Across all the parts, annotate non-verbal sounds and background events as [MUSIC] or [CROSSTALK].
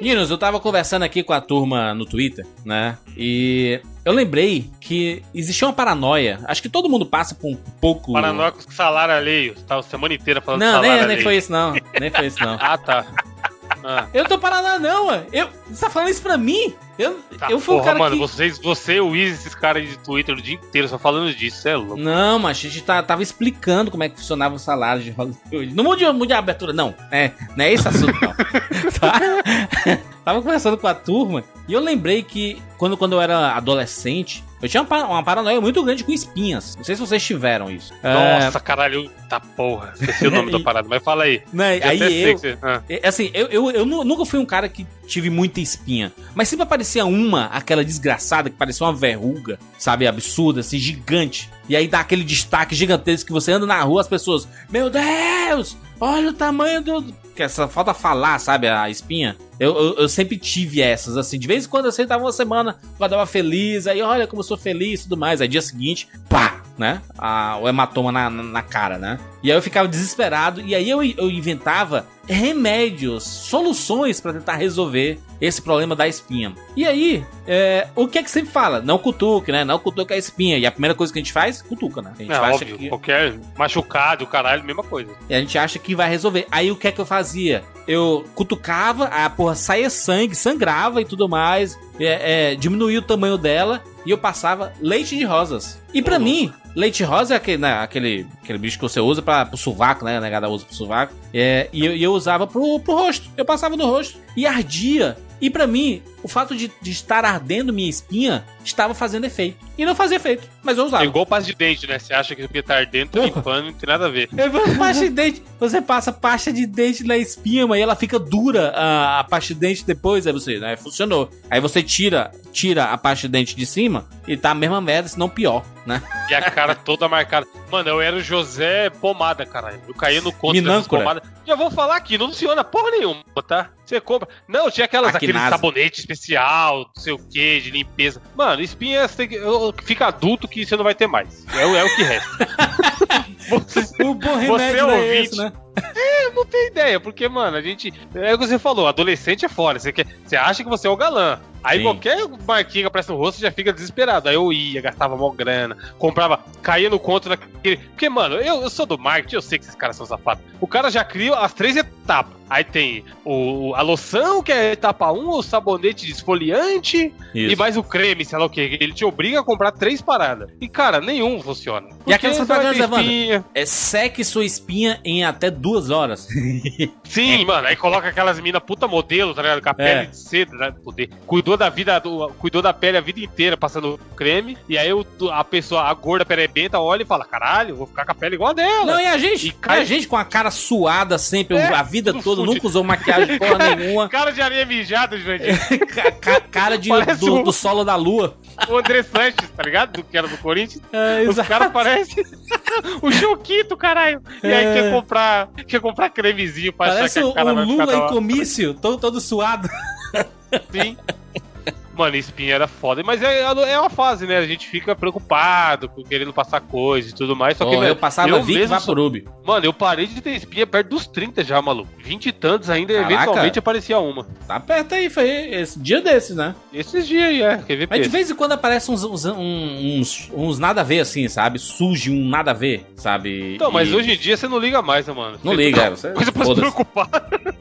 Meninos, eu tava conversando aqui com a turma no Twitter, né? E eu lembrei que existia uma paranoia. Acho que todo mundo passa por um pouco. Paranoia com salário alheio. Tava a semana inteira falando Não, salário nem, alheio. nem foi isso, não. Nem foi isso, não. [LAUGHS] Ah, tá. Ah, Eu tô paranoia, não, mano. Eu, você tá falando isso pra mim? Eu, tá. eu fui Porra, cara mano, que. vocês, você, o Wiz, esses caras aí de Twitter o dia inteiro só falando disso, é louco. Não, mas a gente tá- tava explicando como é que funcionava o salário de Hollywood. Não mude, mude a abertura, não. É, não é esse assunto, não. [LAUGHS] Tá? Tava conversando com a turma e eu lembrei que quando, quando eu era adolescente, eu tinha uma, uma paranoia muito grande com espinhas. Não sei se vocês tiveram isso. É, Nossa, caralho, tá porra. Esqueci o nome da [LAUGHS] parada, mas fala aí. né, Já aí eu, que você- ah. É, Assim, eu, eu, eu nu- nunca fui um cara que tive muita espinha. Mas sempre aparecia uma, aquela desgraçada, que parecia uma verruga, sabe? Absurda, assim, gigante. E aí dá aquele destaque gigantesco que você anda na rua, as pessoas, meu Deus, olha o tamanho do. Que essa falta falar, sabe? A espinha. Eu, eu, eu sempre tive essas, assim. De vez em quando eu sentava uma semana, acordava feliz, aí olha como eu sou feliz e tudo mais. Aí dia seguinte, pá, né? A, o hematoma na, na cara, né? E aí eu ficava desesperado, e aí eu, eu inventava remédios, soluções pra tentar resolver esse problema da espinha. E aí, é, o que é que sempre fala? Não cutuque, né? Não cutuque a espinha. E a primeira coisa que a gente faz, cutuca, né? A gente É, acha óbvio, que, qualquer machucado, o caralho, mesma coisa. e a gente acha que vai resolver. Aí o que é que eu fazia? Eu cutucava, a porra saía sangue, sangrava e tudo mais. É, é, diminuía o tamanho dela e eu passava leite de rosas. E pra Ô, mim, leite rosa é aquele, né, aquele, aquele bicho que você usa pra, pro sovaco, né? A negada usa pro sovaco. É, e, eu, eu usava pro, pro rosto. Eu passava no rosto e ardia. E pra mim, o fato de, de estar ardendo minha espinha estava fazendo efeito. E não fazia efeito, mas eu usava. É igual pasta de dente, né? Você acha que o que tá ardendo, tá limpando, não tem nada a ver. Eu vou [LAUGHS] pasta de dente. Você passa pasta de dente na espinha, mas ela fica dura a, a pasta de dente depois. Aí você, né? Funcionou. Aí você tira, tira a pasta de dente de cima e tá a mesma merda, se não pior, né? E a cara toda marcada. Mano, eu era o José Pomada, caralho. Eu caía no conto dessas pomadas. Já vou falar aqui, não funciona porra nenhuma, tá? Você compra. Não, tinha aquelas, aquele Aquinasa. sabonete especial, não sei o que, de limpeza. Mano, espinha você que. Fica adulto que você não vai ter mais. É, o- é o que resta. [LAUGHS] Você- O bom Você remédio é não é ouvinte. esse, né? Eu não tenho ideia, porque, mano, a gente. É o que você falou, adolescente é fora. Você, quer, você acha que você é o galã. Aí Sim. qualquer marquinha que aparece no rosto já fica desesperado. Aí eu ia, gastava mó grana, comprava, caía no conto daquele. Porque, mano, eu, eu sou do marketing, eu sei que esses caras são safados. O cara já cria as três etapas. Aí tem o, a loção, que é a etapa 1, o sabonete esfoliante Isso. e mais o creme, sei lá o que. Ele te obriga a comprar três paradas. E, cara, nenhum funciona. E aquelas propagandas, espinha. É seque sua espinha em até duas horas. [LAUGHS] Sim, mano, aí coloca aquelas minas puta modelo, tá ligado? Com a É. pele de seda, né? Poder. Cuidou da vida, do- cuidou da pele a vida inteira passando creme. E aí o- a pessoa, a gorda perebenta, olha e fala: caralho, vou ficar com a pele igual a dela. Não, e a gente? E cai- a gente com a cara suada sempre, É, a vida toda, fudido. nunca usou maquiagem porra [LAUGHS] nenhuma. Cara de areia mijada, Jurandir. [LAUGHS] Ca- ca- cara de, do, um- do solo da lua. o André Sanches, tá ligado? Do que era do Corinthians. É, Os caras parecem o Choquito, caralho. E aí É. quer comprar, [LAUGHS] quer comprar cremezinho pra Parece achar que a cara o Lula em comício, todo, todo suado. Sim. [LAUGHS] Mano, espinha era foda. Mas é, é uma fase, né? A gente fica preocupado, com querendo passar coisa e tudo mais. Só que, velho, eu passava eu Vic mesmo Vaporub. Mano, eu parei de ter espinha perto dos 30 já, maluco. 20 e tantos ainda, Caraca. eventualmente aparecia uma. Tá perto aí, foi esse dia desses, né? Esses dias aí, é. Quer ver Mas de vez em quando aparecem uns, uns, uns, uns nada a ver, assim, sabe? Surge um nada a ver, sabe? Então, mas E hoje em dia você não liga mais, né, mano? Não Você- liga, é, você- Coisa pra se preocupar.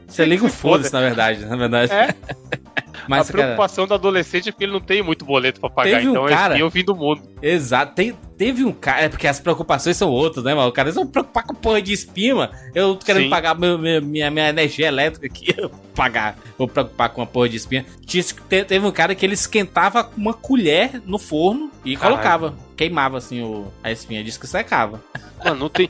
Você [LAUGHS] liga o se foda. foda-se, na verdade, na verdade. É. [LAUGHS] Mas, a cara, preocupação do adolescente é porque ele não tem muito boleto pra pagar. Um então cara- é espinha o fim do mundo. Exato. Tem, teve um cara. É porque as preocupações são outras, né, mano? O cara, eles vão preocupar com porra de espinha, mano. Eu tô querendo Sim. pagar meu- minha, minha, minha energia elétrica aqui. [LAUGHS] Eu vou pagar. Vou preocupar com uma porra de espinha. Tinha- te- Teve um cara que ele esquentava uma colher no forno e Caralho. colocava. Queimava assim o, a espinha. Disse que secava. Mano, não tem.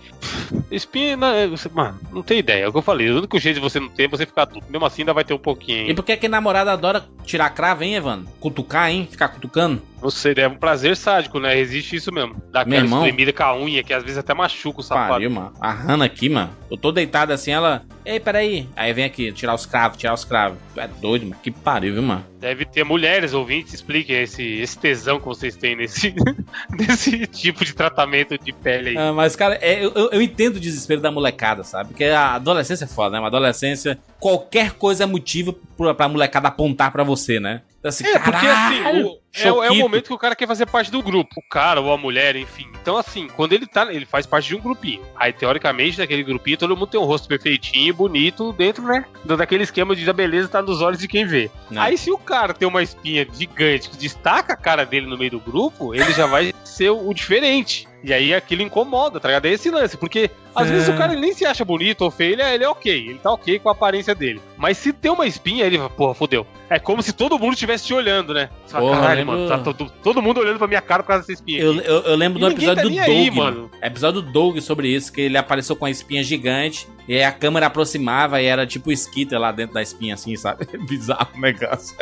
Espinha, é- você- mano, não tem ideia. É o que eu falei. O único jeito de você não ter é você ficar adulto. Mesmo assim, ainda vai ter um pouquinho. E porque que namorada adora tirar cravo, hein, Evandro? Cutucar, hein? Ficar cutucando? Sei, é um prazer sádico, né? Existe isso mesmo. Dá Meu aquela irmão. espremida com a unha, que às vezes até machuca o sapato. Pariu, mano. A Hannah aqui, mano. Eu tô deitado assim, ela. Ei, peraí. Aí vem aqui, tirar os cravos, tirar os cravos. Tu é doido, mano. Que pariu, viu, mano? Deve ter mulheres ouvintes, expliquem esse, esse tesão que vocês têm nesse, [LAUGHS] nesse tipo de tratamento de pele aí. Ah, mas, cara, é, eu, eu- entendo o desespero da molecada, sabe? Porque a adolescência é foda, né? Uma adolescência, qualquer coisa é motivo pra, pra molecada apontar pra você, né? Então, assim, É, porque assim, caralho, é, o- é o momento que o cara quer fazer parte do grupo. O cara ou a mulher, enfim. Então, assim, quando ele tá. Ele faz parte de um grupinho. Aí, teoricamente, daquele grupinho, todo mundo tem um rosto perfeitinho, bonito, dentro, né? Daquele esquema de a beleza tá nos olhos de quem vê. Não. Aí, se o cara tem uma espinha gigante que destaca a cara dele no meio do grupo, ele já vai ser o, diferente. E aí aquilo incomoda, tá ligado? É esse lance, porque às É. vezes o cara nem se acha bonito ou feio, ele é, ele é ok, ele tá ok com a aparência dele. Mas se tem uma espinha, ele vai, porra, fodeu. É como se todo mundo estivesse te olhando, né? Porra, Caralho, lembro- mano, tá todo, todo mundo olhando pra minha cara por causa dessa espinha. Eu, aqui." eu, eu lembro E do episódio tá do Doug, aí, mano. mano. Episódio do Doug sobre isso, que ele apareceu com a espinha gigante, e aí a câmera aproximava e era tipo o Skitter lá dentro da espinha, assim, sabe? [LAUGHS] Bizarro o negócio.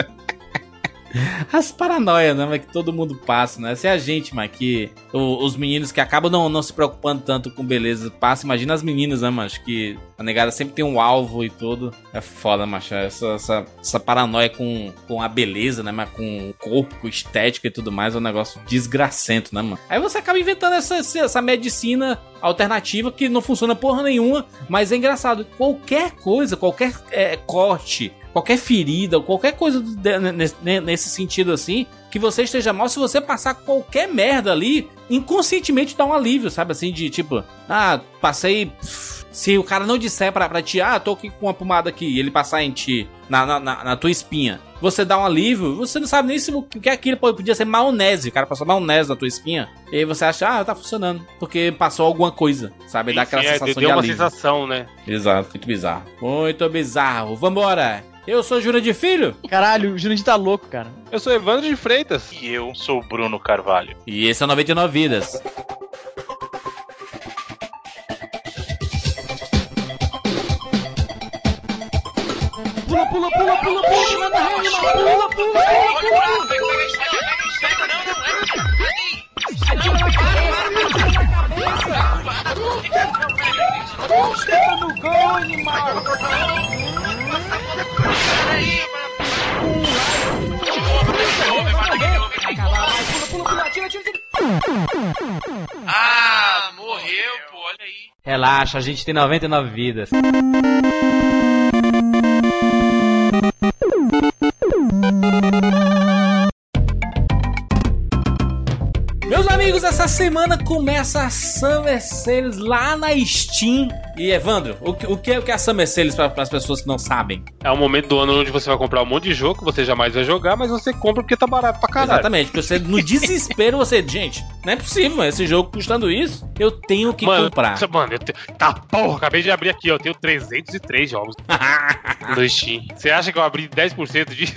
[LAUGHS] As paranoias, né, que todo mundo passa, né? Se a gente, mas que os meninos que acabam não, não se preocupando tanto com beleza passa, imagina as meninas, né, mas que a negada sempre tem um alvo e tudo. É foda, macho. Essa, essa, essa paranoia com, com a beleza, né, mas com o corpo, com estética e tudo mais é um negócio desgracento, né, mano? Aí você acaba inventando essa, essa essa medicina alternativa que não funciona porra nenhuma, mas é engraçado. Qualquer coisa, qualquer é, corte, qualquer ferida, qualquer coisa nesse, sentido assim, que você esteja mal, se você passar qualquer merda ali, inconscientemente dá um alívio, sabe? Assim, de tipo, ah, passei. Se o cara não disser pra, pra ti, ah, tô aqui com uma pomada aqui, e ele passar em ti, na, na, na- tua espinha, você dá um alívio, você não sabe nem se o que é aquilo podia ser maionese, o cara passou maionese na tua espinha, e aí você acha, ah, tá funcionando, porque passou alguma coisa, sabe? Dá aquela Enfim, é, sensação deu de uma alívio. sensação, né? Exato, muito bizarro. Muito bizarro. Vambora! Eu sou Júnior de Filho Caralho, o Jurandir tá louco, cara. Eu sou Evandro de Freitas. E eu sou o Bruno Carvalho. e esse é o 99 Vidas. Pula, pula, pula, pula, pula, manda rede, pula, pula, pula, pula. Ah, morreu, pô, olha aí. Relaxa, a gente tem 99 vidas. Meus amigos, essa semana começa a Summer Sales lá na Steam. E Evandro, o que, o que é o que é a Summer Sales para as pessoas que não sabem? É o momento do ano onde você vai comprar um monte de jogo que você jamais vai jogar, mas você compra porque tá barato pra caralho. Exatamente, porque você, no desespero você, gente, não é possível, esse jogo custando isso, eu tenho que mano, comprar. Mano, eu te... tá porra, acabei de abrir aqui, ó. Eu tenho 303 jogos [LAUGHS] no Steam. Você acha que eu abri 10% disso?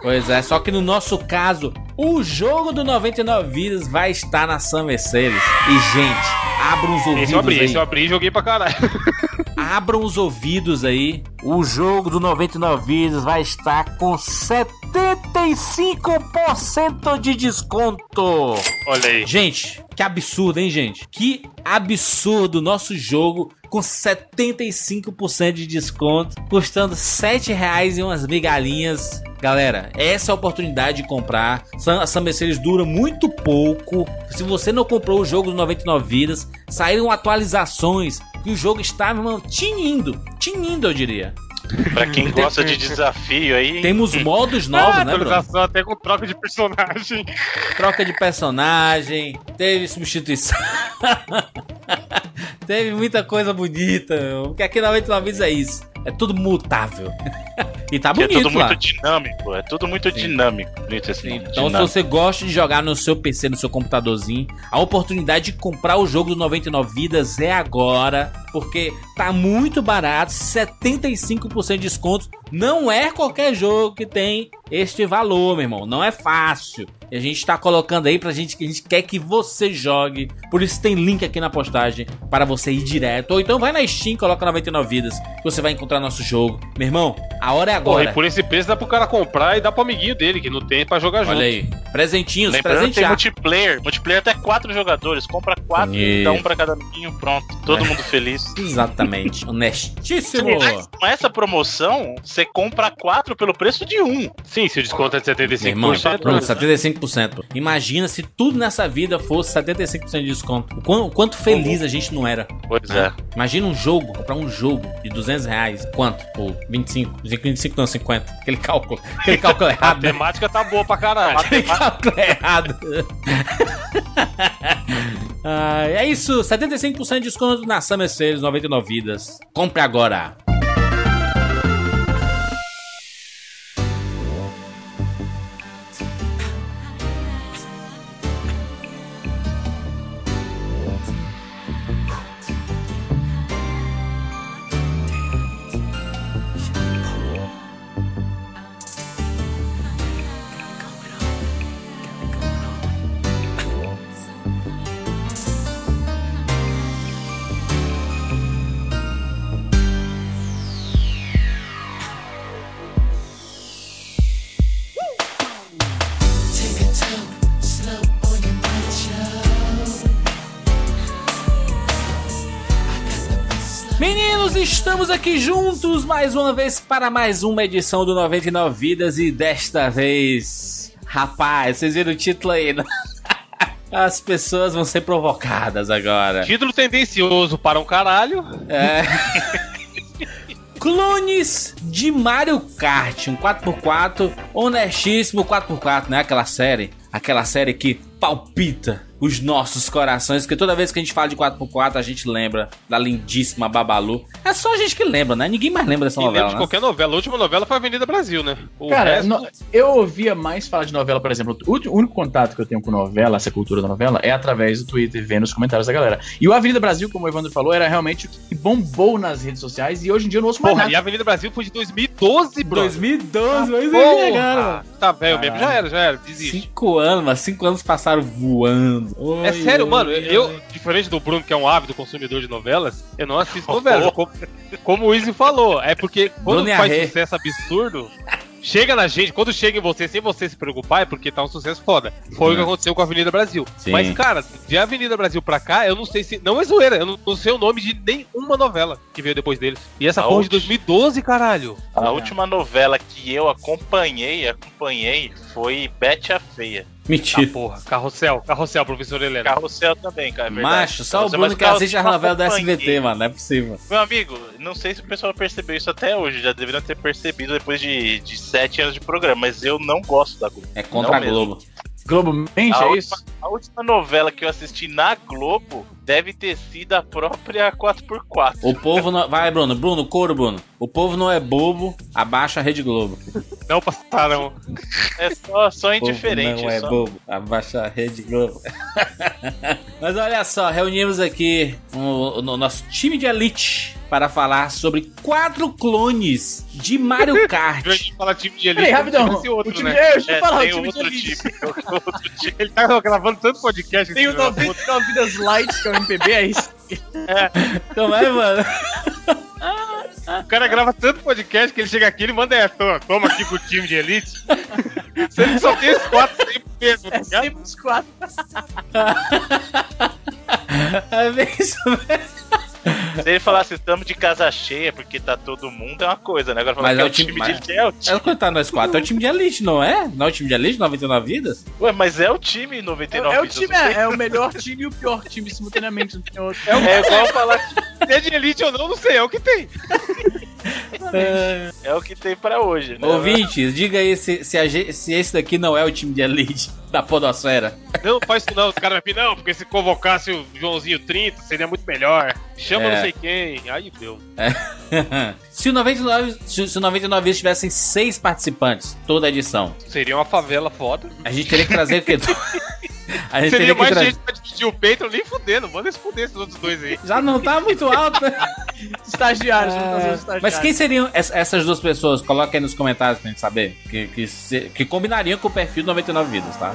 Pois é, só que no nosso caso, o jogo do 99 Vidas vai estar na Summer Sales. E, gente, abram os ouvidos Esse eu abri, aí. esse eu abri e joguei pra caralho. [LAUGHS] Abram os ouvidos aí. O jogo do 99 Vidas vai estar com 75% de desconto. Olha aí. Gente, que absurdo, hein, gente? Que absurdo nosso jogo com 75% de desconto, custando 7 reais e umas migalhinhas. Galera, essa é a oportunidade de comprar. Sam- A Summer Sales dura muito pouco. Se você não comprou o jogo do 99 Vidas, saíram atualizações que o jogo está, tinindo. Tinindo, eu diria. Pra quem gosta de desafio aí. Temos [LAUGHS] modos novos, ah, né, Bruno? atualização até com troca de personagem. troca de personagem, teve substituição. [LAUGHS] teve muita coisa bonita, meu. porque aqui na 99 vezes é isso. É tudo mutável. [LAUGHS] e tá que é bonito tudo lá. muito dinâmico, é tudo muito Sim. dinâmico. Bonito assim, Então, se dinâmico. você gosta de jogar no seu PC, no seu computadorzinho, a oportunidade de comprar o jogo do 99 Vidas é agora, porque tá muito barato, 75% de desconto. Não é qualquer jogo que tem este valor, meu irmão. Não é fácil. E a gente tá colocando aí pra gente que a gente quer que você jogue. Por isso tem link aqui na postagem para você ir direto. Ou então vai na Steam, coloca 99 vidas, que você vai encontrar nosso jogo. Meu irmão, a hora é Porra, agora. e por esse preço dá pro cara comprar e dá pro amiguinho dele, que não tem pra jogar junto. Olha aí. Presentinhos, Lembrando tem multiplayer. Multiplayer até quatro jogadores. Compra quatro, E- dá um pra cada amiguinho, pronto. Todo É. mundo feliz. Exatamente. [LAUGHS] Honestíssimo. Mas com essa promoção, você compra quatro pelo preço de um. Sim, se o desconto é de Meu irmão, 75%. pronto, 75%. Imagina se tudo nessa vida fosse 75% de desconto. O quão- o quanto feliz a gente não era. Pois né? é. Imagina um jogo, comprar um jogo de 200 reais. Quanto? Pô, 25. 25 não, 50. Aquele cálculo. Aquele cálculo A [LAUGHS] errado. né? temática tá boa pra caralho. Aquele cálculo errado. [LAUGHS] Ah, é isso, 75% de desconto na Summer Sales 99 vidas. Compre agora. Mais uma vez para mais uma edição do 99 Vidas e desta vez, rapaz, vocês viram o título aí? né? [LAUGHS] As pessoas vão ser provocadas agora. Título tendencioso para um caralho. É. [LAUGHS] Clones de Mario Kart, um 4x4, honestíssimo 4x4, né? Aquela série, aquela série que palpita os nossos corações, porque toda vez que a gente fala de 4x4, a gente lembra da lindíssima Babalu. É só a gente que lembra, né? Ninguém mais lembra dessa E lembra novela, de né? qualquer novela. A última novela foi Avenida Brasil, né? O Cara, resto- no- eu ouvia mais falar de novela, por exemplo. O único contato que eu tenho com novela, essa cultura da novela, é através do Twitter, vendo os comentários da galera. E o Avenida Brasil, como o Evandro falou, era realmente o que bombou nas redes sociais e hoje em dia eu não ouço mais Porra, nada. e a Avenida Brasil foi de 2012, bro. 2012, mas Porra! Tá velho mesmo, já era, já era, desiste. Cinco anos, mas cinco anos passaram voando. É Oi, sério, oi, mano, oi. eu, diferente do Bruno, que é um ávido consumidor de novelas, eu não assisto [LAUGHS] novelas. Como, como o Izzy falou, é porque quando Bruno faz sucesso absurdo, chega na gente, quando chega em você sem você se preocupar, é porque tá um sucesso foda. Foi o que aconteceu com a Avenida Brasil. Sim. Mas, cara, de Avenida Brasil pra cá, eu não sei se. Não é zoeira, eu não, não sei o nome de nenhuma novela que veio depois deles. E essa A porra de última- 2012, caralho. A última novela que eu acompanhei, acompanhei, foi Bete a Feia. Ah, Mentira. porra, carrossel, carrossel, professor Helena. Carrossel também, cara, é verdade. Macho, só o Carrossel, Bruno mas que assiste a novela da. SBT, mano. Não é possível. Meu amigo, não sei se o pessoal percebeu isso até hoje, já deveriam ter percebido depois de, de sete anos de programa, mas eu não gosto da Globo. É contra Não a mesmo. Globo. Globo mente, A é última, isso? a última novela que eu assisti na Globo deve ter sido a própria 4x4. O povo não. Vai, Bruno. Bruno, couro, Bruno. O povo não é bobo. Abaixa a Rede Globo. Não passaram. É só, só indiferente. não é só- bobo. Abaixa a Rede Globo. [LAUGHS] Mas olha só, reunimos aqui o, o nosso time de elite para falar sobre quatro clones de Mario [LAUGHS] Kart. gente fala time de elite. Peraí, rapidão. esse outro, o time, né? é, deixa eu É, falar, tem o time outro de elite. outro tipo. [LAUGHS] Ele tá gravando tanto podcast. Tem o esse filho da puta. 99 Vidas Light, que é o MPB, é isso? É, mano? O cara grava tanto podcast que ele chega aqui e manda essa. ó, Toma aqui pro time de elite. [LAUGHS] Sendo que só tem os quatro sempre mesmo, tá É ligado? sempre os quatro. [LAUGHS] É bem isso mesmo. [LAUGHS] Se ele falasse estamos de casa cheia porque tá todo mundo, é uma coisa, né? Agora falar Mas que é é o o time, time- de mas- elite, é o É time. quando tá nós quatro. É o time de elite, não é? Não é o time de elite, 99 vidas? Ué, mas é o time É, 99 é o vidas, time, é, é o melhor time e o pior time simultaneamente. Não tem outro. É igual [LAUGHS] falar que Se é de elite ou não, não sei, é o que tem. É o que tem pra hoje, né? Ouvintes, diga aí se, se, a se esse daqui não é o time de elite [LAUGHS] da Podosfera. Não faz isso não, os caras vão vir, não, porque se convocasse o Joãozinho 30, seria muito melhor. Chama É. não sei quem. Aí deu. [LAUGHS] se, o 99, se, se o 99 vidas tivessem seis participantes, toda a edição, Seria uma favela foda. a gente teria que trazer o quê? [LAUGHS] [LAUGHS] A gente Seria mais tra- gente pra dividir o peito, nem fudendo. Manda eles fuder esses outros dois aí. [LAUGHS] Já não tá muito alto, [LAUGHS] né? Estagiários, É, aos estagiários. Mas quem seriam es- essas duas pessoas? Coloca aí nos comentários pra gente saber. Que, que, se- que combinariam com o perfil 99 Vidas, tá?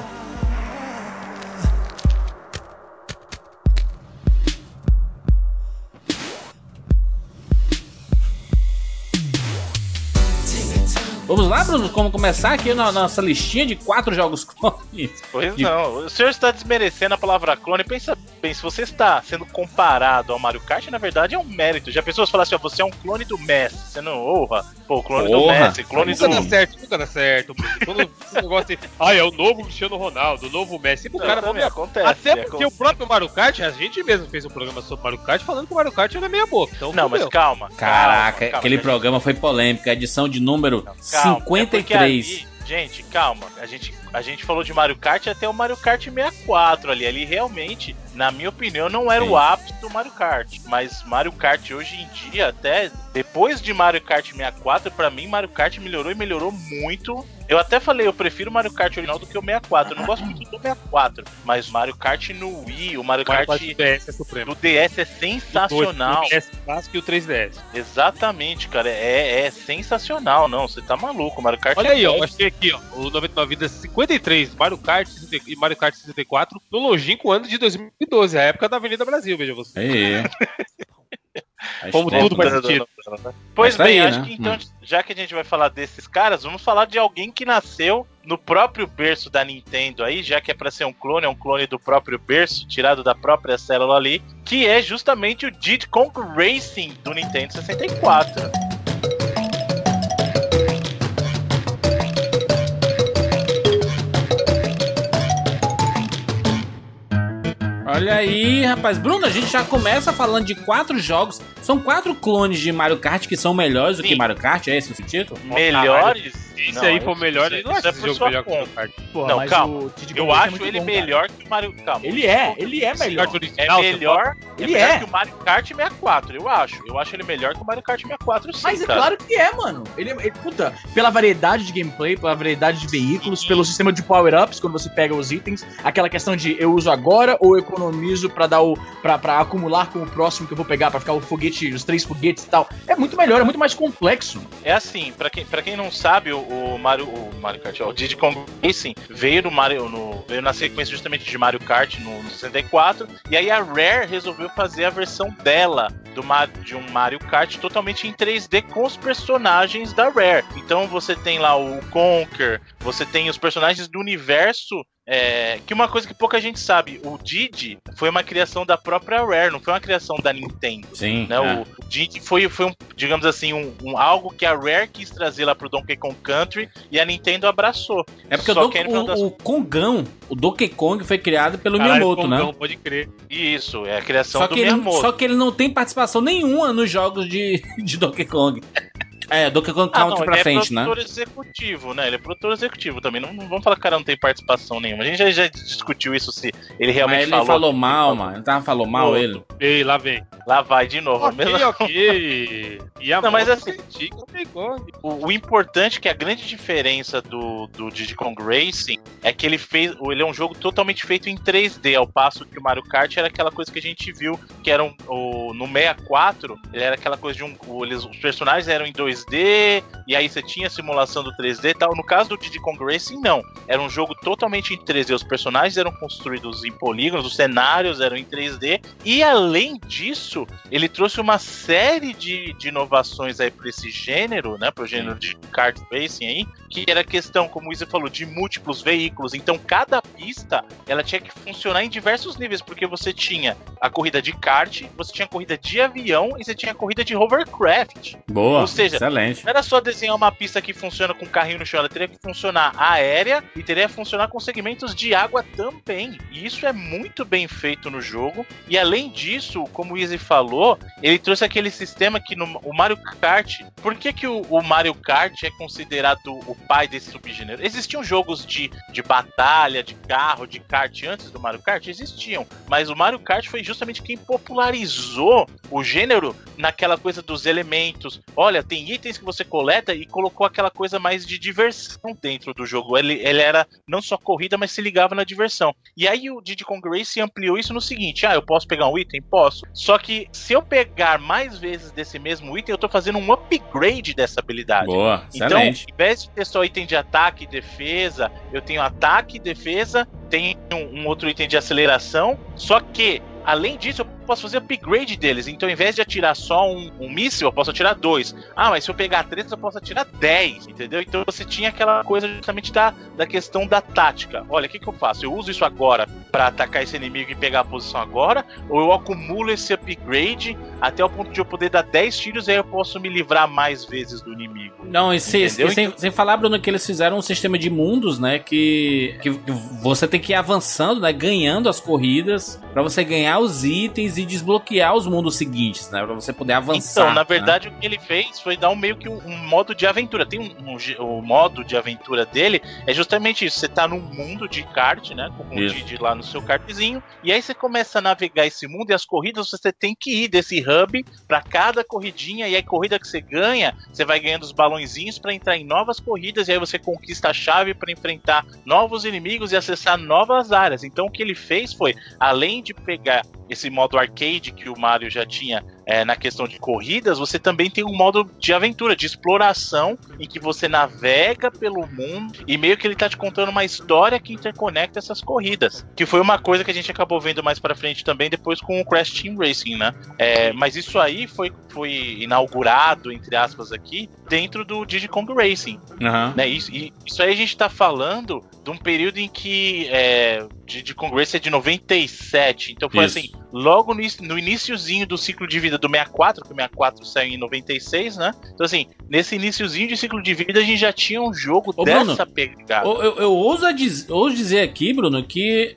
Vamos lá, Bruno? Como começar aqui na nossa listinha de quatro jogos [LAUGHS] clones? Pois De- não, o senhor está desmerecendo a palavra clone. Pensa bem, se você está sendo comparado ao Mario Kart, na verdade é um mérito. Já pessoas falam assim, ó, você é um clone do Messi. Você não honra? Pô, clone do Porra. Messi, clone Nunca do. dá certo, nunca dá certo. Quando esse negócio de, ah, é o novo Cristiano Ronaldo, o novo Messi. O cara também acontece. Até porque o próprio Mario Kart, a gente mesmo fez um programa sobre Mario Kart falando que o Mario Kart era meia boca. Então, Não, mas calma. Caraca, calma, calma, aquele gente. programa foi polêmico. A edição de número Calma, é porque 53. ali- gente, calma. A gente, a gente falou de Mario Kart até o Mario Kart 64 ali. Ali realmente, na minha opinião, não era Sim. o ápice do Mario Kart. Mas Mario Kart hoje em dia, até depois de Mario Kart 64, pra mim, Mario Kart melhorou e melhorou muito. Eu até falei, eu prefiro o Mario Kart original do que o 64. Eu não gosto muito do 64. Mas Mario Kart no Wii, o Mario Mario Kart Kart DS é supremo. do DS é sensacional. O DS clássico e o 3DS. Exatamente, cara. É, é sensacional, não. Você tá maluco. O Mario Kart Olha é aí, ó. Achei aqui, ó. O 99 Vidas 53, Mario Kart 60 e Mario Kart 64, no longínquo ano de 2012, a época da Avenida Brasil, veja você. [LAUGHS] A Como tudo faz sentido. Pois Mas tá bem, aí, acho né? que então, Hum. já que a gente vai falar desses caras, vamos falar de alguém que nasceu no próprio berço da Nintendo aí, já que é pra ser um clone, é um clone do próprio berço, tirado da própria célula ali, que é justamente o Diddy Kong Racing do Nintendo 64. Olha aí, rapaz. Bruno, a gente já começa falando de quatro jogos. São quatro clones de Mario Kart que são melhores do Sim. que Mario Kart, é esse o título? Melhores? Se Não, aí for melhor, ele não acha é esse jogo melhor que o. Mario Kart. Porra, Não, calma. Eu é acho ele bom, cara. melhor que o Mario Kart. Ele é, ele é Esse melhor. É original, você melhor, é Ele melhor é. que o Mario Kart 64, eu acho. Eu acho ele melhor que o Mario Kart 64, sim, Mas é cara. claro que é, mano. Ele, ele- puta, pela variedade de gameplay, pela variedade de veículos, pelo sistema de power-ups, quando você pega os itens, aquela questão de eu uso agora ou economizo pra dar o. Pra, pra acumular com o próximo que eu vou pegar, pra ficar o foguete, os três foguetes e tal. É muito melhor, é muito mais complexo. É assim, pra quem, pra quem não sabe, o, o Mario, o Mario Kart, o Diddy Kong Racing veio no Mario, no, veio na sequência justamente de Mario Kart no, no 64, e aí a Rare resolveu fazer a versão dela do de um Mario Kart totalmente em 3D com os personagens da Rare. Então você tem lá o Conker, você tem os personagens do universo é, que uma coisa que pouca gente sabe, o Didi foi uma criação da própria Rare, não foi uma criação da Nintendo. Sim. Né, é. O Didi foi, foi um, digamos assim, um, um- algo que a Rare quis trazer lá pro Donkey Kong Country e a Nintendo abraçou. É porque o, Só no final das- o, o Kongão, o Donkey Kong foi criado pelo Caralho, Miyamoto, né? Kongão, pode crer. Isso, é a criação Só do ele, Miyamoto. só que ele não tem participação nenhuma nos jogos de, [LAUGHS] de Donkey Kong. É, Donkey Kong Ah, Country não, pra ele frente, é né? produtor executivo, né? Ele é produtor executivo também. Não, não vamos falar que o cara não tem participação nenhuma. A gente já, já discutiu isso se ele realmente Mas ele falou. falou, mal, mano. Ele tava falou mal, ele. Ei, lá vem. Lá vai de novo. Ok, mesma ok. [LAUGHS] E a Não, mas assim- o. O, importante é que a grande diferença do, do Diddy Kong Racing é que ele fez. Ele é um jogo totalmente feito em 3D, ao passo que o Mario Kart era aquela coisa que a gente viu, que era um, o, no 64, ele era aquela coisa de um. o- eles, os personagens eram em 2D, e aí você tinha simulação do 3D e tal. No caso do Diddy Kong Racing, não. Era um jogo totalmente em 3D. Os personagens eram construídos em polígonos, os cenários eram em 3D. E além disso, ele trouxe uma série de, de inovações aí para esse gênero, né? Pro gênero de kart racing aí, que era questão, como o Izzy falou, de múltiplos veículos. Então cada pista ela tinha que funcionar em diversos níveis, porque você tinha a corrida de kart, você tinha a corrida de avião e você tinha a corrida de hovercraft. Boa, Ou seja, excelente. Não era só desenhar uma pista que funciona com carrinho no chão, ela teria que funcionar aérea e teria que funcionar com segmentos de água também. E isso é muito bem feito no jogo. E além disso, como o Easy falou, ele trouxe aquele sistema que no o Mario Kart. Por que, que o, o Mario Kart é considerado o pai desse subgênero? Existiam jogos de, de batalha, de carro, de kart antes do Mario Kart? Existiam. Mas o Mario Kart foi justamente quem popularizou o gênero naquela coisa dos elementos. Olha, tem itens que você coleta e colocou aquela coisa mais de diversão dentro do jogo. Ele, ele era não só corrida, mas se ligava na diversão. E aí o Diddy Kong Racing ampliou isso no seguinte: ah, eu posso pegar um item? Posso. Só que se eu pegar mais vezes desse mesmo item, eu tô fazendo um upgrade dessa habilidade. Boa, Então, excelente. ao invés de ter só item de ataque e defesa, eu tenho ataque e defesa, tenho um, um outro item de aceleração, só que. Além disso, eu posso fazer upgrade deles. Então, ao invés de atirar só um, um míssil, eu posso atirar dois. Ah, mas se eu pegar três, eu posso atirar dez. Entendeu? Então você tinha aquela coisa justamente da, da questão da tática. Olha, o que, que eu faço? Eu uso isso agora para atacar esse inimigo e pegar a posição agora? Ou eu acumulo esse upgrade até o ponto de eu poder dar 10 tiros e aí eu posso me livrar mais vezes do inimigo? Não, e se- e sem, sem falar, Bruno, que eles fizeram um sistema de mundos, né? Que, que você tem que ir avançando, né? Ganhando as corridas pra você ganhar os itens e desbloquear os mundos seguintes, né? Pra você poder avançar. Então, na né? verdade, o que ele fez foi dar um meio que um, um modo de aventura. Tem um, um o modo de aventura dele é justamente isso. Você tá num mundo de kart, né? Com o Isso. Didi lá no seu kartzinho. E aí você começa a navegar esse mundo e as corridas você tem que ir desse hub pra cada corridinha. E aí, corrida que você ganha, você vai ganhando os balãozinhos pra entrar em novas corridas. E aí você conquista a chave pra enfrentar novos inimigos e acessar novas áreas. Então, o que ele fez foi, além de pegar Yeah. Esse modo arcade que o Mario já tinha é, na questão de corridas, você também tem um modo de aventura, de exploração, em que você navega pelo mundo e meio que ele tá te contando uma história que interconecta essas corridas. Que foi uma coisa que a gente acabou vendo mais pra frente também, depois com o Crash Team Racing, né? É, mas isso aí foi, foi inaugurado, entre aspas, aqui, dentro do Diddy Kong Racing Aham. né? Isso, e isso aí a gente tá falando de um período em que é, de, de Congress é de 97. Então foi Isso. assim, logo no, no iniciozinho do ciclo de vida do 64, que o 64 saiu em 96, né? Então assim, nesse iniciozinho de ciclo de vida a gente já tinha um jogo Ô, dessa pegada. Eu, eu, eu ouso, a diz- ouso dizer aqui, Bruno, que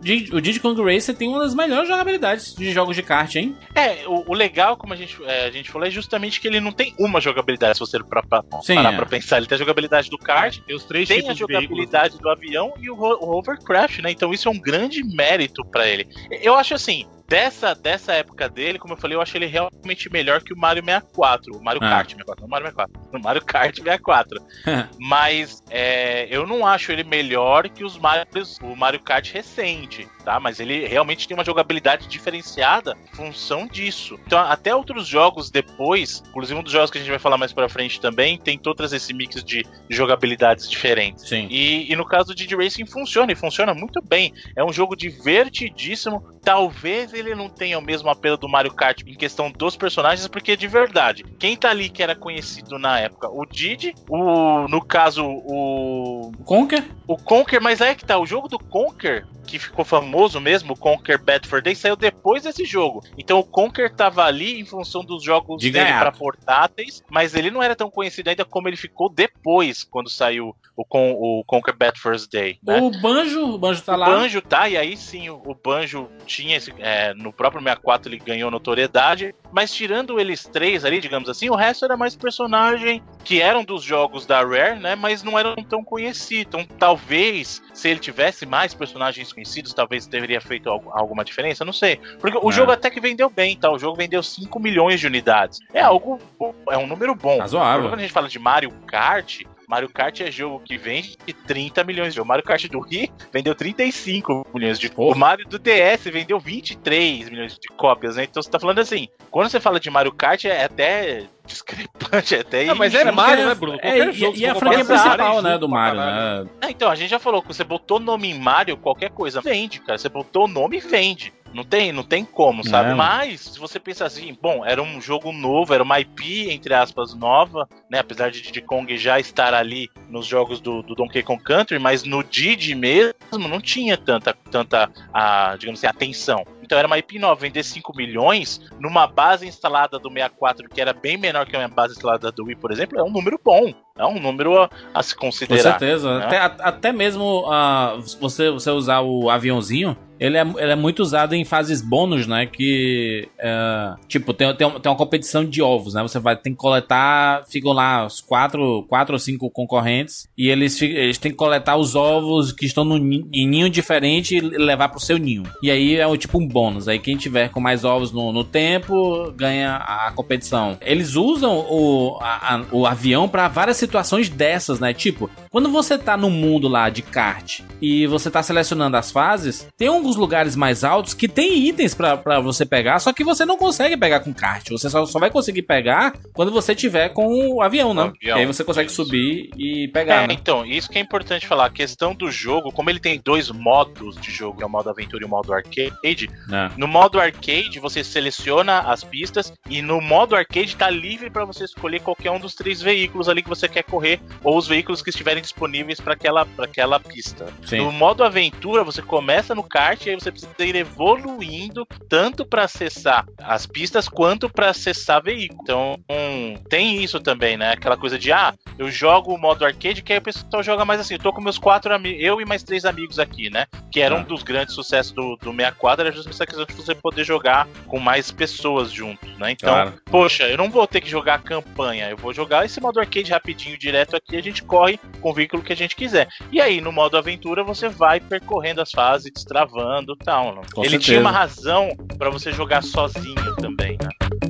Diddy- o Diddy Kong Racer tem uma das melhores jogabilidades de jogos de kart, hein? É, o, o legal, como a gente, é, a gente falou, é justamente que ele não tem uma jogabilidade, se você pra, pra, Sim, parar é. pra pensar. Ele tem a jogabilidade do kart, Tem os três tem a tipos de veículos. jogabilidade do avião e o, o hovercraft, né? Então isso é um grande mérito pra ele. Eu acho assim, dessa, dessa época dele, como eu falei, eu acho ele realmente melhor que o Mario 64, o Mario Ah. Kart 64, não o Mario 64, [LAUGHS] o Mario Kart 64. [LAUGHS] Mas é, eu não acho ele melhor que os Marios, o Mario Kart recente, tá? Mas ele realmente tem uma jogabilidade diferenciada em função disso. Então, até outros jogos depois, inclusive um dos jogos que a gente vai falar mais pra frente também, tem todas esse mix de jogabilidades diferentes. Sim. E, e no caso do Diddy Racing funciona, e funciona muito bem. É um jogo divertidíssimo. Talvez ele não tenha o mesmo apelo do Mario Kart em questão dos personagens, porque de verdade, quem tá ali que era conhecido na época, o Didi, o no caso o Conker? o Conker, mas aí é que tá, o jogo do Conker, que ficou famoso mesmo, o Conker Bad for Day, saiu depois desse jogo. Então o Conker tava ali em função dos jogos De dele pra portáteis, mas ele não era tão conhecido ainda como ele ficou depois, quando saiu o, Con o Conker Bad First Day. Né? O Banjo, o Banjo tá O lá. Banjo tá, e aí sim o, o Banjo tinha esse. é, no próprio 64 ele ganhou notoriedade, mas tirando eles três ali, digamos assim, o resto era mais personagem que eram dos jogos da Rare, né? Mas não eram tão conhecidos. Então talvez, se ele tivesse mais personagens conhecidos, talvez teria feito algu- alguma diferença, não sei. Porque o É. jogo até que vendeu bem, tá? O jogo vendeu 5 milhões de unidades. É algo. É um número bom. Razoável. Quando a gente fala de Mario Kart, Mario Kart é jogo que vende 30 milhões de jogos. Mario Kart do Wii vendeu 35 milhões de Porra. O Mario do DS vendeu 23 milhões de cópias, né? Então você tá falando assim, quando você fala de Mario Kart é até discrepante, é [LAUGHS] até Não, mas é. Mario, né, Bruno? É, Qualquer e, jogo, e a franquia principal, é né, do Mario, né? Ah, então, a gente já falou que você botou nome em Mario, qualquer coisa vende, cara. Você botou o nome e vende. Não tem, não tem como, sabe? Mas, se você pensar assim, bom, era um jogo novo, era uma IP, entre aspas, nova, né? Apesar de Diddy Kong já estar ali nos jogos do, do Donkey Kong Country, mas no Diddy mesmo não tinha tanta, tanta a, digamos assim, atenção. Então era uma IP nova, vender 5 milhões numa base instalada do 64, que era bem menor que a minha base instalada do Wii, por exemplo, é um número bom. É um número a, a se Com considerar. certeza. né? Até, a- até mesmo ah, você, você usar o aviãozinho, ele é, ele é muito usado em fases bônus, né? Que, é, tipo, tem, tem, tem uma competição de ovos, né? Você vai tem que coletar, ficam lá os quatro, quatro ou cinco concorrentes e eles, eles têm que coletar os ovos que estão no em ninho diferente e levar pro seu ninho. E aí é o tipo um bônus. Aí quem tiver com mais ovos no, no tempo ganha a competição. Eles usam o, a- a- o avião pra várias situações dessas, né? Tipo, quando você tá no mundo lá de kart e você tá selecionando as fases, tem alguns lugares mais altos que tem itens pra pra você pegar, só que você não consegue pegar com kart. Você só, só vai conseguir pegar quando você tiver com o avião, né? Avião, E aí você consegue isso. subir e pegar, É, né? então, isso que é importante falar. A questão do jogo, como ele tem dois modos de jogo, que é o modo aventura e o modo arcade, É. no modo arcade você seleciona as pistas e no modo arcade tá livre para você escolher qualquer um dos três veículos ali que você quer correr ou os veículos que estiverem disponíveis para aquela, pra aquela pista. Sim. No modo aventura, você começa no kart e aí você precisa ir evoluindo tanto para acessar as pistas quanto para acessar veículos. Então, hum, tem isso também, né? Aquela coisa de, ah, eu jogo o modo arcade, que aí o pessoal joga mais assim. Eu tô com meus quatro amigos, eu e mais três amigos aqui, né? Que era Ah. um dos grandes sucessos do, do 64, era justamente essa questão de você poder jogar com mais pessoas juntos, né? Então, Claro. poxa, eu não vou ter que jogar campanha, eu vou jogar esse modo arcade rapidinho, direto aqui, a gente corre com o veículo que a gente quiser. E aí, no modo aventura, você vai percorrendo as fases, destravando e tal. Com Ele certeza. tinha uma razão pra você jogar sozinho também, né?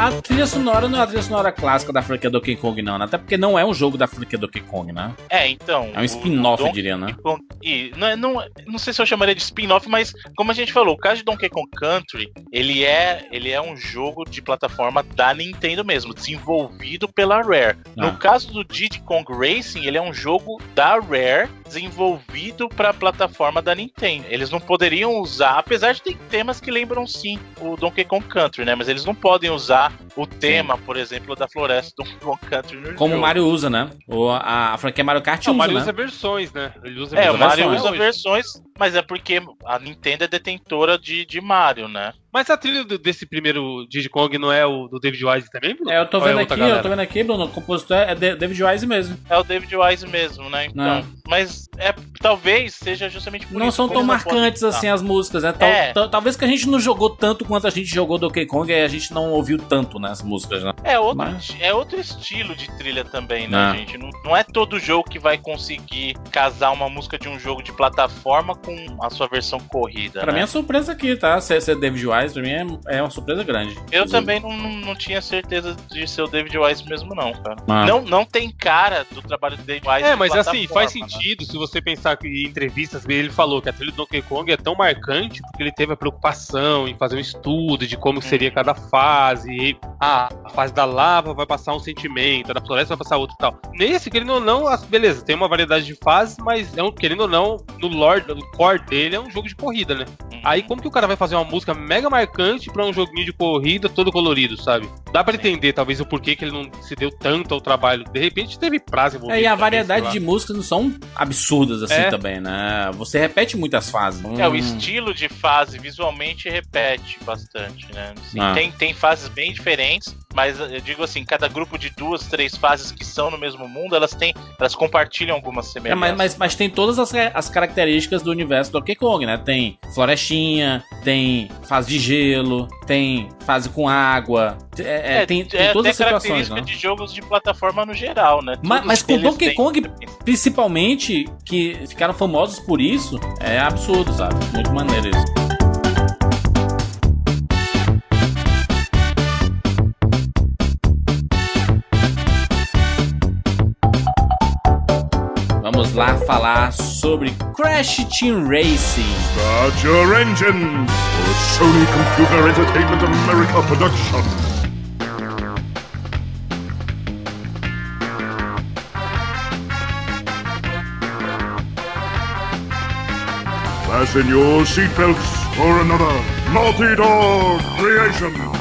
A trilha sonora não é a trilha sonora clássica da franquia Donkey Kong, não, né? Até porque não é um jogo da franquia Donkey Kong, né? É, então. É um spin-off, eu diria, né? Kong- E não, é- não, não sei se eu chamaria de spin-off, mas como a gente falou, o caso de Donkey Kong Country, ele é, ele é um jogo de plataforma da Nintendo mesmo, desenvolvido pela Rare. Ah. No caso do Diddy Kong Racing, ele é um jogo da Rare desenvolvido para a plataforma da Nintendo. Eles não poderiam usar, apesar de ter temas que lembram sim o Donkey Kong Country, né? Mas eles não podem usar o tema, por exemplo, da floresta do Donkey Kong Country no Como o jogo. Mario usa, né? Ou a, a franquia Mario Kart Não, o usa, Mario né? usa versões, né? Ele usa É, o usa Mario versões. usa versões, mas é porque a Nintendo é detentora de, de Mario, né? Mas a trilha do- desse primeiro Diddy Kong não é o do David Wise também, Bruno? É, eu tô é vendo outra aqui, eu galera? tô vendo aqui, Bruno, o compositor é Da- David Wise mesmo. É o David Wise mesmo, né? Então, Não. mas é talvez seja justamente por Não isso são que tão não marcantes podem assim as músicas, né? Tal- É. tal- talvez que a gente não jogou tanto quanto a gente jogou Donkey Kong e a gente não ouviu tanto, né, as músicas, né? É outro, Mas- é outro estilo de trilha também, né, Ah. gente? Não, não é todo jogo que vai conseguir casar uma música de um jogo de plataforma com a sua versão corrida. Pra né? mim é surpresa aqui, tá? Ser, ser David Wise, pra mim é, é uma surpresa grande. Eu Inclusive. também não, não, tinha certeza de ser o David Wise mesmo, não, cara. Ah. Não, não tem cara do trabalho do David Wise. É, mas assim, faz né? sentido se você pensar que em entrevistas ele falou que a trilha do Donkey Kong é tão marcante porque ele teve a preocupação em fazer um estudo de como seria cada fase. E, ah, a fase da lava vai passar um sentimento, a da floresta vai passar outro e tal. Nesse, querendo ou não, as- beleza, tem uma variedade de fases, mas é um, querendo ou não, no lore, no core dele é um jogo de corrida, né? Uhum. Aí como que o cara vai fazer uma música mega marcante pra um joguinho de corrida todo colorido, sabe? Dá pra entender talvez o porquê que ele não se deu tanto ao trabalho. De repente teve prazo envolvido. É, e a também, variedade de músicas não são absurdas assim É. também, né? Você repete muitas fases. É, o Hum. estilo de fase visualmente repete bastante, né? Assim, Ah. tem, tem fases bem diferentes, mas eu digo assim, cada grupo de duas, três fases que são no mesmo mundo, elas têm, elas compartilham algumas É, semelhanças. mas, mas, mas tem todas as, as características do universo do Donkey Kong, né? Tem florestinha, tem fase de gelo, tem fase com água, é, é, tem, tem é, todas as situações, né? de jogos de plataforma no geral, né? Mas, Todos mas com Donkey têm- Kong, principalmente, que ficaram famosos por isso, é absurdo, sabe? Muito maneiro isso. Vamos lá falar sobre Crash Team Racing. Start your engines for Sony Computer Entertainment America production. Fasten your seatbelts for another Naughty Dog creation.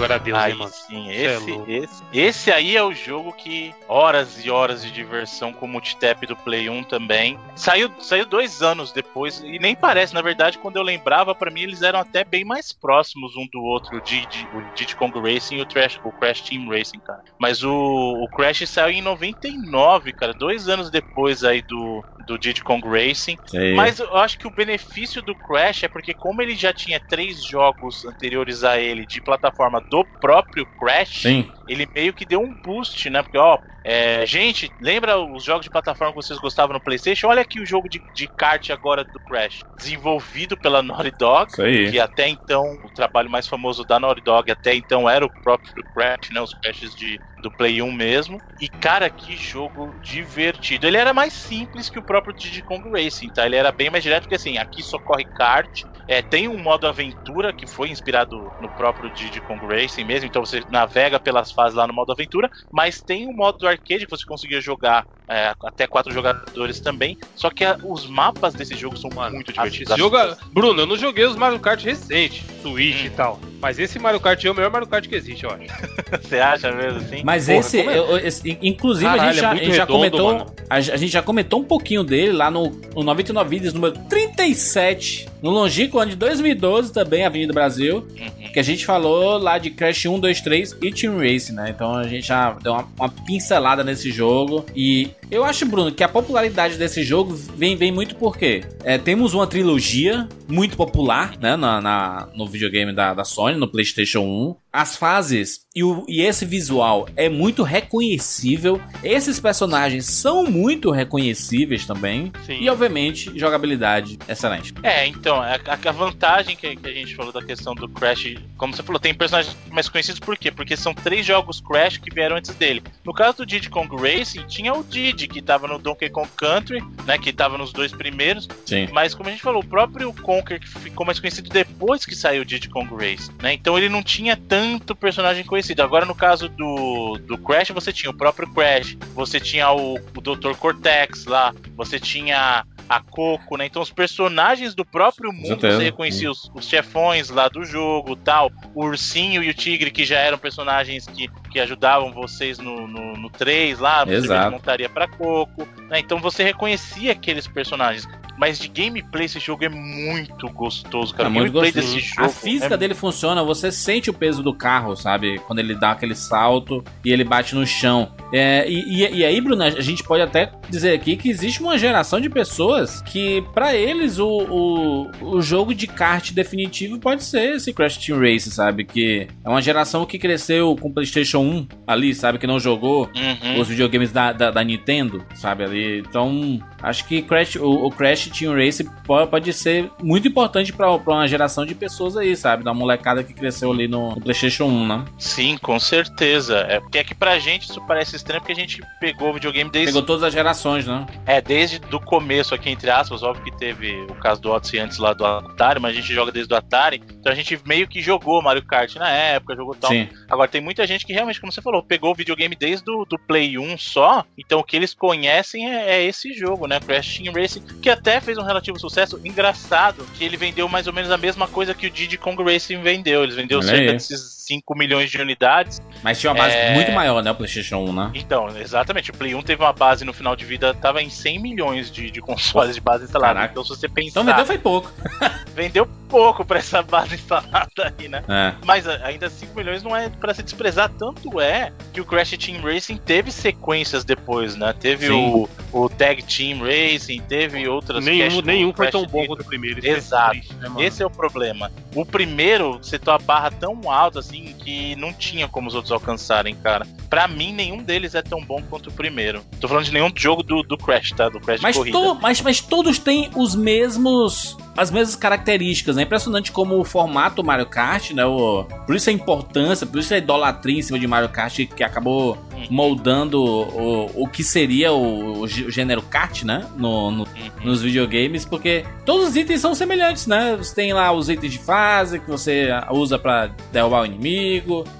Jogo era Deus, Aí hein, mano. sim, é esse, louco. esse, esse aí é o jogo que horas e horas de diversão com o multitap do Play 1 também. Saiu, saiu dois anos depois, e nem parece, na verdade, quando eu lembrava, pra mim eles eram até bem mais próximos um do outro, o Diddy, o Diddy Kong Racing e o, Trash, o Crash Team Racing, cara. Mas o, o Crash saiu em 99, cara, dois anos depois aí do, do Diddy Kong Racing. Sei. Mas eu acho que o benefício do Crash é porque, como ele já tinha três jogos anteriores a ele de plataforma do próprio Crash, Sim. Ele meio que deu um boost, né? Porque, ó, é, gente, lembra os jogos de plataforma que vocês gostavam no PlayStation? Olha aqui o jogo de, de kart agora do Crash, desenvolvido pela Naughty Dog. Que até então, o trabalho mais famoso da Naughty Dog até então era o próprio Crash, né? Os Crashes de, do Play 1 mesmo. E, cara, que jogo divertido. Ele era mais simples que o próprio Diddy Kong Racing, tá? Ele era bem mais direto, porque assim, aqui só corre kart. É, tem um modo aventura que foi inspirado no próprio Diddy Kong Racing mesmo, então você navega pelas fases lá no modo aventura, mas tem um modo arcade que você conseguia jogar é, até quatro jogadores também. Só que a- os mapas desse jogo são muito divertidos. É- Bruno, eu não joguei os Mario Kart recentes, Switch Hum. e tal. Mas esse Mario Kart é o melhor Mario Kart que existe, eu acho. [LAUGHS] Você acha mesmo assim? Mas Porra, esse, é? eu- esse- inclusive a Caralho, gente é já, a gente já redondo, comentou, mano. a, a gente já comentou um pouquinho dele lá no, no 99 Vídeos número 37, no longínquo ano de 2012 também, Avenida Brasil, Uhum. que a gente falou lá de Crash 1, 2, 3 e Team Race, né? Então a gente já deu uma, uma pincelada nesse jogo e eu acho, Bruno, que a popularidade desse jogo vem, vem muito porque é, temos uma trilogia muito popular, né, na, na- no videogame da, da Sony, no PlayStation 1. As fases e, o- e esse visual é muito reconhecível. Esses personagens são muito reconhecíveis também. Sim. E, obviamente, jogabilidade excelente. É, então, a, a- a vantagem que, que a gente falou da questão do Crash, como você falou, tem personagens mais conhecidos por quê? Porque são três jogos Crash que vieram antes dele. No caso do Diddy Kong Racing, tinha o Diddy, que tava no Donkey Kong Country, né, que tava nos dois primeiros, Sim. mas como a gente falou, o próprio Conker que ficou mais conhecido depois que saiu o Diddy Kong Race, né? Então ele não tinha tanto personagem conhecido. Agora no caso do, do Crash, você tinha o próprio Crash, você tinha o, o Dr. Cortex lá, você tinha a Coco, né? Então os personagens do próprio mundo você reconhecia os, os chefões lá do jogo, tal, o ursinho e o tigre que já eram personagens que, que ajudavam vocês no, no, no 3 lá, você montaria pra Coco, né? Então você reconhecia aqueles personagens. Mas de gameplay esse jogo é muito gostoso, cara. É o muito gameplay gostoso. desse jogo A física é dele funciona, você sente o peso do carro, sabe? Quando ele dá aquele salto e ele bate no chão. É, e, e- e aí, Bruno, a gente pode até dizer aqui que existe uma geração de pessoas que, pra eles, o, o, o jogo de kart definitivo pode ser esse Crash Team Race, sabe? Que é uma geração que cresceu com PlayStation 1 ali, sabe? Que não jogou Uhum. os videogames da, da, da Nintendo, sabe? Ali. Então, acho que Crash, o, o Crash Team Race po- pode ser muito importante pra, pra uma geração de pessoas aí, sabe? Da molecada que cresceu ali no, no PlayStation 1, né? Sim, com certeza. É porque é que pra gente isso parece estranho porque a gente pegou o videogame desde Pegou todas as gerações, né? É, desde do começo aqui, entre aspas, óbvio que teve o caso do Odyssey antes lá do Atari, mas a gente joga desde o Atari, então a gente meio que jogou Mario Kart na época, jogou tal. Sim. Agora tem muita gente que realmente, como você falou, pegou o videogame desde do, do Play 1 só, então o que eles conhecem é, é esse jogo, né? Crash Team Racing, que até fez um relativo sucesso. Engraçado que ele vendeu mais ou menos a mesma coisa que o Diddy Kong Racing vendeu. Eles vendeu Olha cerca aí. desses 5 milhões de unidades. Mas tinha uma base É. muito maior, né? O PlayStation 1, né? Então, exatamente. O Play 1 teve uma base no final de vida, tava em 100 milhões de, de consoles de base instalada. Caraca. Então, se você pensar, Então vendeu foi pouco. [LAUGHS] vendeu pouco pra essa base instalada aí, né? É. Mas ainda 5 milhões não é pra se desprezar. Tanto é que o Crash Team Racing teve sequências depois, né? Teve Sim. o, o Tag Team Racing, teve outras Nenhum, nenhum foi tão bom quanto o primeiro. isso é Exato. triste, né? Esse é o problema. O primeiro setou a barra tão alta assim que não tinha como os outros alcançarem, cara. Pra mim, nenhum deles é tão bom quanto o primeiro. Tô falando de nenhum jogo do, do Crash, tá? Do Crash Mas, corrida. to- mas, mas todos têm os mesmos. As mesmas características, né? Impressionante como o formato Mario Kart, né? O, por isso a importância, por isso a idolatria em cima de Mario Kart que acabou moldando o, o que seria o, o gê- o gênero kart, né? No, no- Uhum. nos videogames, porque todos os itens são semelhantes, né? Você tem lá os itens de fase que você usa pra derrubar o inimigo,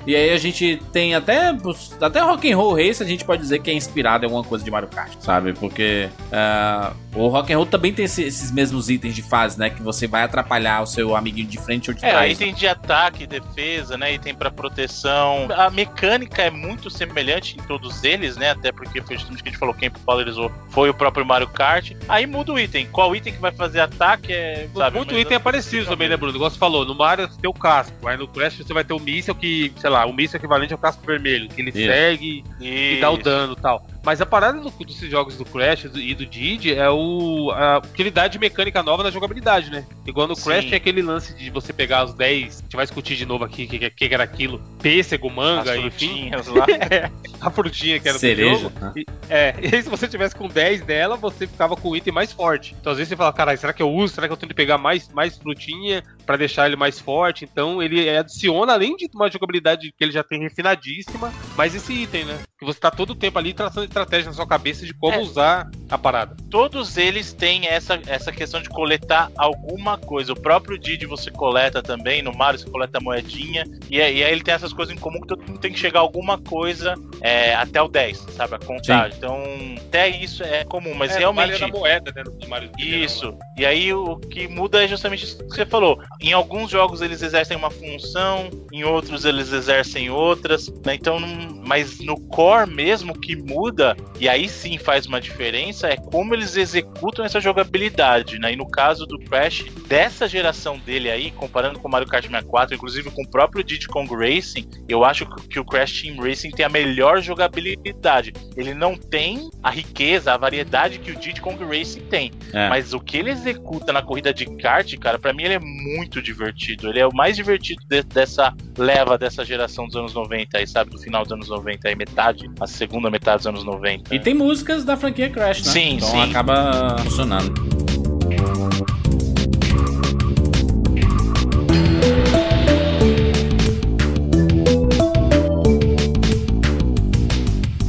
e aí a gente tem até Até Rock and Roll Race a gente pode dizer que é inspirado em alguma coisa de Mario Kart, sabe? Porque uh, o Rock and Roll também tem esse, esses mesmos itens de fase, né? Que você vai atrapalhar o seu amiguinho de frente ou de É, trás. item de ataque, defesa, né? Item pra proteção. A mecânica é muito semelhante em todos eles, né? Até porque foi justamente o que a gente falou, quem popularizou foi o próprio Mario Kart. Aí muda o item. Qual item que vai fazer ataque é. Sabe, Muito mas item é parecido também, né, Bruno? Igual você falou, no Mario você tem o casco, aí no Crash você vai ter o míssil que, sei lá, o míssil equivalente ao casco vermelho, que ele Isso. segue e dá o dano e tal. Mas a parada do- desses jogos do Crash do- e do Didi é o a, que ele dá de mecânica nova na jogabilidade, né? Igual no Crash Sim. tem aquele lance de você pegar os 10, a gente vai discutir de novo aqui o que, que, que era aquilo, pêssego, As manga, enfim. frutinhas lá. [LAUGHS] a frutinha que era do Cereja. jogo. né? E- É, [LAUGHS] e aí se você tivesse com 10 dela, você ficava com o item mais forte. Então às vezes você fala, caralho, será que eu uso? Será que eu tenho que pegar mais, mais frutinha pra deixar ele mais forte? Então ele adiciona, além de uma jogabilidade que ele já tem refinadíssima, mais esse item, né? Que você tá todo o tempo ali traçando estratégia na sua cabeça de como É. usar a parada. Todos eles têm essa, essa questão de coletar alguma coisa. O próprio Didi você coleta também, no Mario você coleta moedinha. E, aí e aí ele tem essas coisas em comum que todo mundo tem que chegar a alguma coisa é, até o 10, sabe? A contagem. Então, até isso é comum, mas é, realmente. Mario moeda, né? No Mario Isso. E aí o que muda é justamente isso que você falou. Em alguns jogos eles exercem uma função, em outros eles exercem outras, né? Então, mas no core mesmo o que muda, e aí sim faz uma diferença, é como eles executam essa jogabilidade, né? E no caso do Crash, dessa geração dele aí, comparando com o Mario Kart 64, inclusive com o próprio Diddy Kong Racing, eu acho que o Crash Team Racing tem a melhor jogabilidade. Ele não tem a riqueza, a variedade que o Diddy Kong Racing tem. É. Mas o que ele executa na corrida de kart, cara, pra mim ele é muito divertido. Ele é o mais divertido de- dessa leva dessa geração dos anos 90 aí, sabe? Do final dos anos 90 aí, metade, a segunda metade dos anos 90. E tem músicas da franquia Crash, né? Sim, então sim. acaba funcionando.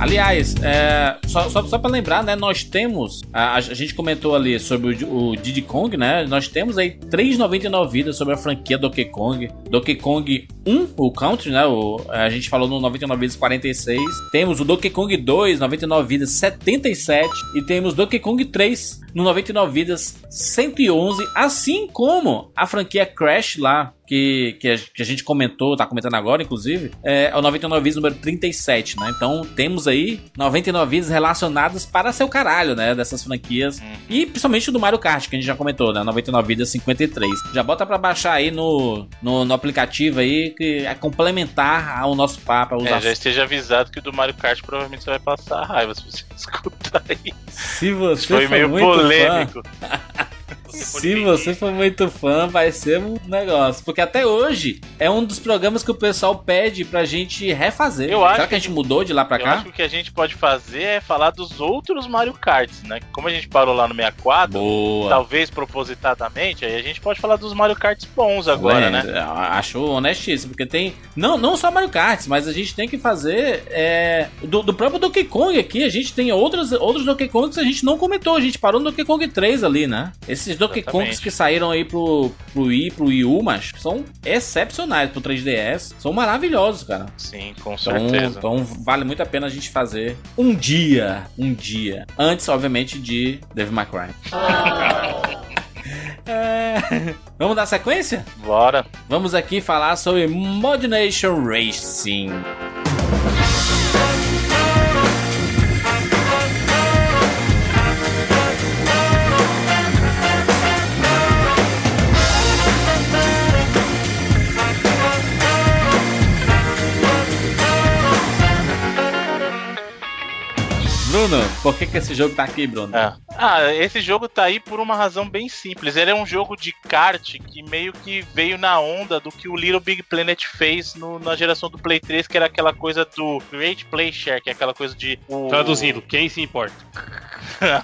Aliás, é, só, só, só para lembrar, né? Nós temos. A, a gente comentou ali sobre o, o Diddy Kong, né? Nós temos aí 3,99 vidas sobre a franquia Donkey Kong. Donkey Kong 1, o Country, né? O, a gente falou no 99 vidas 46. Temos o Donkey Kong 2, 99 vidas 77. E temos Donkey Kong 3, no 99 vidas 111. Assim como a franquia Crash lá. Que, que, a, gente comentou, tá comentando agora, inclusive, é o 99 vidas número 37, né? Então temos aí 99 vidas relacionadas para seu caralho, né? Dessas franquias. E principalmente do Mario Kart, que a gente já comentou, né? 99 vidas 53. Já bota pra baixar aí no, no, no aplicativo aí, que é complementar ao nosso papo. É, já esteja avisado que o do Mario Kart provavelmente você vai passar raiva se você [LAUGHS] escutar aí. Se você Foi meio muito [LAUGHS] polêmico. Se você for muito fã, vai ser um negócio. Porque até hoje é um dos programas que o pessoal pede pra gente refazer. Eu acho Será que a gente mudou de lá pra Eu cá? acho que o que a gente pode fazer é falar dos outros Mario Karts, né? Como a gente parou lá no 64, Boa. talvez propositadamente, aí a gente pode falar dos Mario Karts bons agora, É, né? Acho honestíssimo, porque tem. Não, não só Mario Kart, mas a gente tem que fazer. é, do, do próprio Donkey Kong aqui, a gente tem outros, outros Donkey Kongs que a gente não comentou. A gente parou no Donkey Kong 3 ali, né? Esses Donkey. Kongs que saíram aí pro, pro Wii, pro Wii U, mas são excepcionais pro 3DS. São maravilhosos, cara. Sim, com Então, certeza. então vale muito a pena a gente fazer um dia, um dia. Antes, obviamente, de Devil May Cry. [LAUGHS] É, Vamos dar sequência? Bora. Vamos aqui falar sobre Mod Nation Racing. Bruno, por que, que esse jogo tá aqui, Bruno? É. Ah, esse jogo tá aí por uma razão bem simples. Ele é um jogo de kart que meio que veio na onda do que o Little Big Planet fez no- na geração do Play 3, que era aquela coisa do Great Play Share, que é aquela coisa de. o- Traduzindo, quem se importa? [LAUGHS]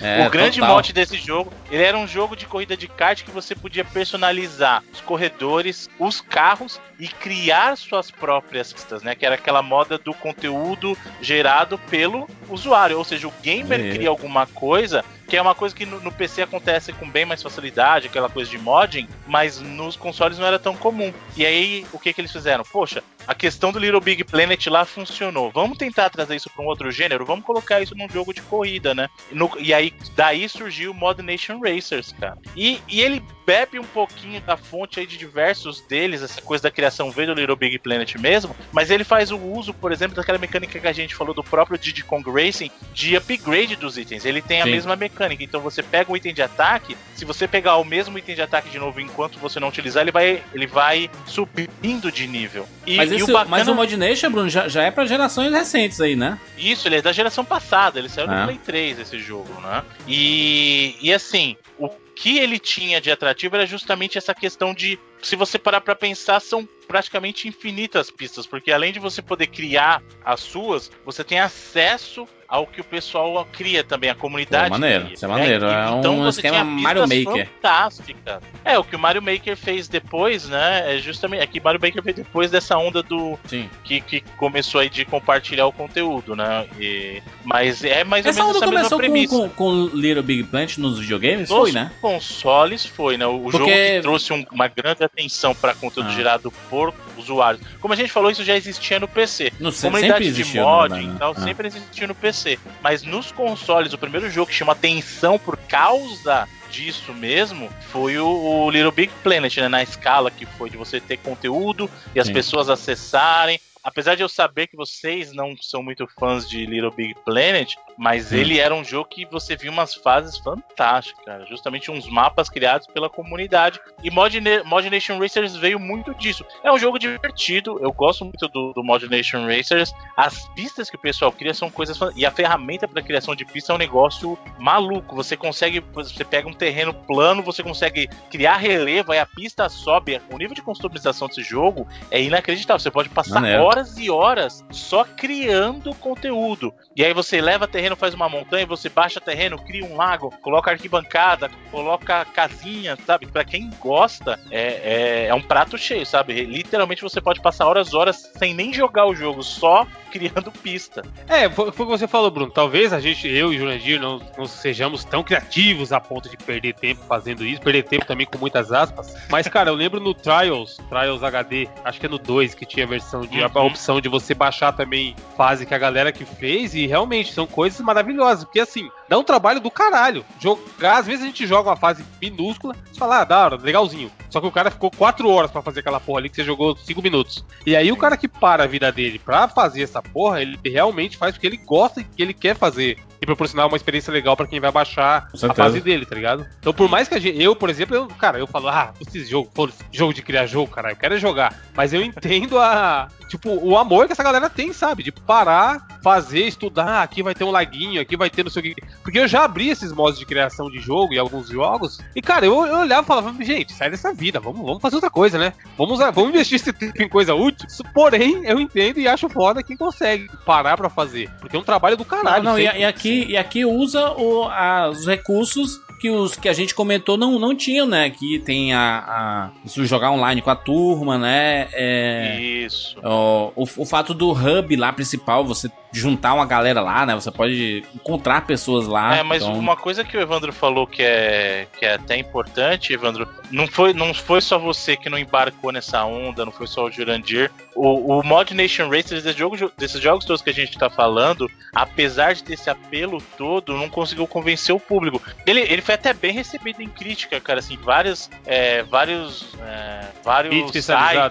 É, o grande total. mote desse jogo, ele era um jogo de corrida de kart que você podia personalizar os corredores, os carros e criar suas próprias pistas, né? Que era aquela moda do conteúdo gerado pelo usuário, ou seja, o gamer É. cria alguma coisa que é uma coisa que no, no PC acontece com bem mais facilidade, aquela coisa de modding, mas nos consoles não era tão comum. E aí, o que que eles fizeram? Poxa, a questão do Little Big Planet lá funcionou. Vamos tentar trazer isso para um outro gênero? Vamos colocar isso num jogo de corrida, né? No- e aí, daí surgiu o Mod Nation Racers, cara. E, e ele bebe um pouquinho da fonte aí de diversos deles, essa coisa da criação veio do Little Big Planet mesmo, mas ele faz o uso, por exemplo, daquela mecânica que a gente falou do próprio Diddy Kong Racing, de upgrade dos itens. Ele tem a Sim. mesma mecânica, então você pega um item de ataque, se você pegar o mesmo item de ataque de novo enquanto você não utilizar, ele vai, ele vai subindo de nível. E, Mas, e esse, o bacana... mas o Mod Nation, Bruno, já, já é pra gerações recentes aí, né? Isso, ele é da geração passada, ele saiu Ah. no Play 3 esse jogo, né? E, e assim, o que ele tinha de atrativo era justamente essa questão de, se você parar pra pensar, são praticamente infinitas pistas, porque além de você poder criar as suas, você tem acesso ao que o pessoal cria também, a comunidade. Pô, maneiro, cria, isso é maneiro, é um você esquema Mario Maker. Fantásticas. É, o que o Mario Maker fez depois, né? É justamente. É que Mario Maker fez depois dessa onda do, Sim. que, que começou aí de compartilhar o conteúdo, né? E- mas é mais ou Essa menos onda essa mesma começou com, premissa. com, com Little Big Planet nos videogames? Nos Foi, né? consoles foi, né? O Porque- jogo que trouxe um- uma grande atenção para conteúdo Ah. gerado por usuários. Como a gente falou, isso já existia no PC. Sei, Comunidade de mod verdade, e tal, né? sempre existiu no PC. Mas nos consoles, o primeiro jogo que chama atenção por causa disso mesmo foi o, o Little Big Planet, né? Na escala que foi de você ter conteúdo e as Sim. pessoas acessarem. Apesar de eu saber que vocês não são muito fãs de Little Big Planet, mas Hum. ele era um jogo que você viu umas fases fantásticas, cara. Justamente uns mapas criados pela comunidade. E Mod, Mod Nation Racers veio muito disso. É um jogo divertido, eu gosto muito do, do Mod Nation Racers. As pistas que o pessoal cria são coisas. E a ferramenta para criação de pista é um negócio maluco. Você consegue. Você pega um terreno plano, você consegue criar relevo, aí a pista sobe. O nível de customização desse jogo é inacreditável. Você pode passar Maneiro. horas e horas só criando conteúdo. E aí você leva terreno, faz uma montanha, você baixa terreno, cria um lago, coloca arquibancada, coloca casinha, sabe? Pra quem gosta, é, é, é um prato cheio, sabe? Literalmente você pode passar horas e horas sem nem jogar o jogo, só [LAUGHS] criando pista. É, foi, foi o que você falou, Bruno. Talvez a gente, eu e o Jurandir, não, não sejamos tão criativos a ponto de perder tempo fazendo isso, perder tempo também com muitas aspas. Mas, cara, eu lembro no Trials, Trials HD, acho que é no 2 que tinha a versão de a Uhum. opção de você baixar também fase que a galera que fez, e realmente são coisas maravilhosas. Porque assim, dá um trabalho do caralho. Jogar, às vezes a gente joga uma fase minúscula, você fala, ah, da hora, legalzinho. Só que o cara ficou 4 horas pra fazer aquela porra ali que você jogou 5 minutos. E aí o cara que para a vida dele pra fazer essa porra, ele realmente faz o que ele gosta e que ele quer fazer. E proporcionar uma experiência legal pra quem vai baixar a fase dele, tá ligado? Então, por mais que a gente, eu, por exemplo, eu, cara, eu falo, ah, esse jogo, pô, jogo de criar jogo, cara, eu quero jogar. Mas eu entendo a, tipo, o amor que essa galera tem, sabe? De parar, fazer, estudar, ah, aqui vai ter um laguinho, aqui vai ter não sei o que. Porque eu já abri esses modos de criação de jogo em alguns jogos, e, cara, eu, eu olhava e falava, gente, sai dessa vida, vamos, vamos fazer outra coisa, né? Vamos, vamos investir esse tempo em coisa útil. Porém, eu entendo e acho foda quem consegue parar pra fazer. Porque é um trabalho do caralho. Não, não, e, e aqui, e aqui usa o- a- os recursos que os que a gente comentou não, não tinham, né? Aqui tem a, a isso jogar online com a turma, né? É, Isso. o, o, o fato do hub lá principal, você juntar uma galera lá, né? Você pode encontrar pessoas lá. É, mas então- uma coisa que o Evandro falou que é, que é até importante, Evandro, não foi, não foi só você que não embarcou nessa onda, não foi só o Jurandir. O, o Mod Nation Racers, desses jogos, desses jogos todos que a gente tá falando, apesar de ter esse apelo todo, não conseguiu convencer o público. Ele, ele foi até bem recebido em crítica, cara, assim, vários, é, vários, é, vários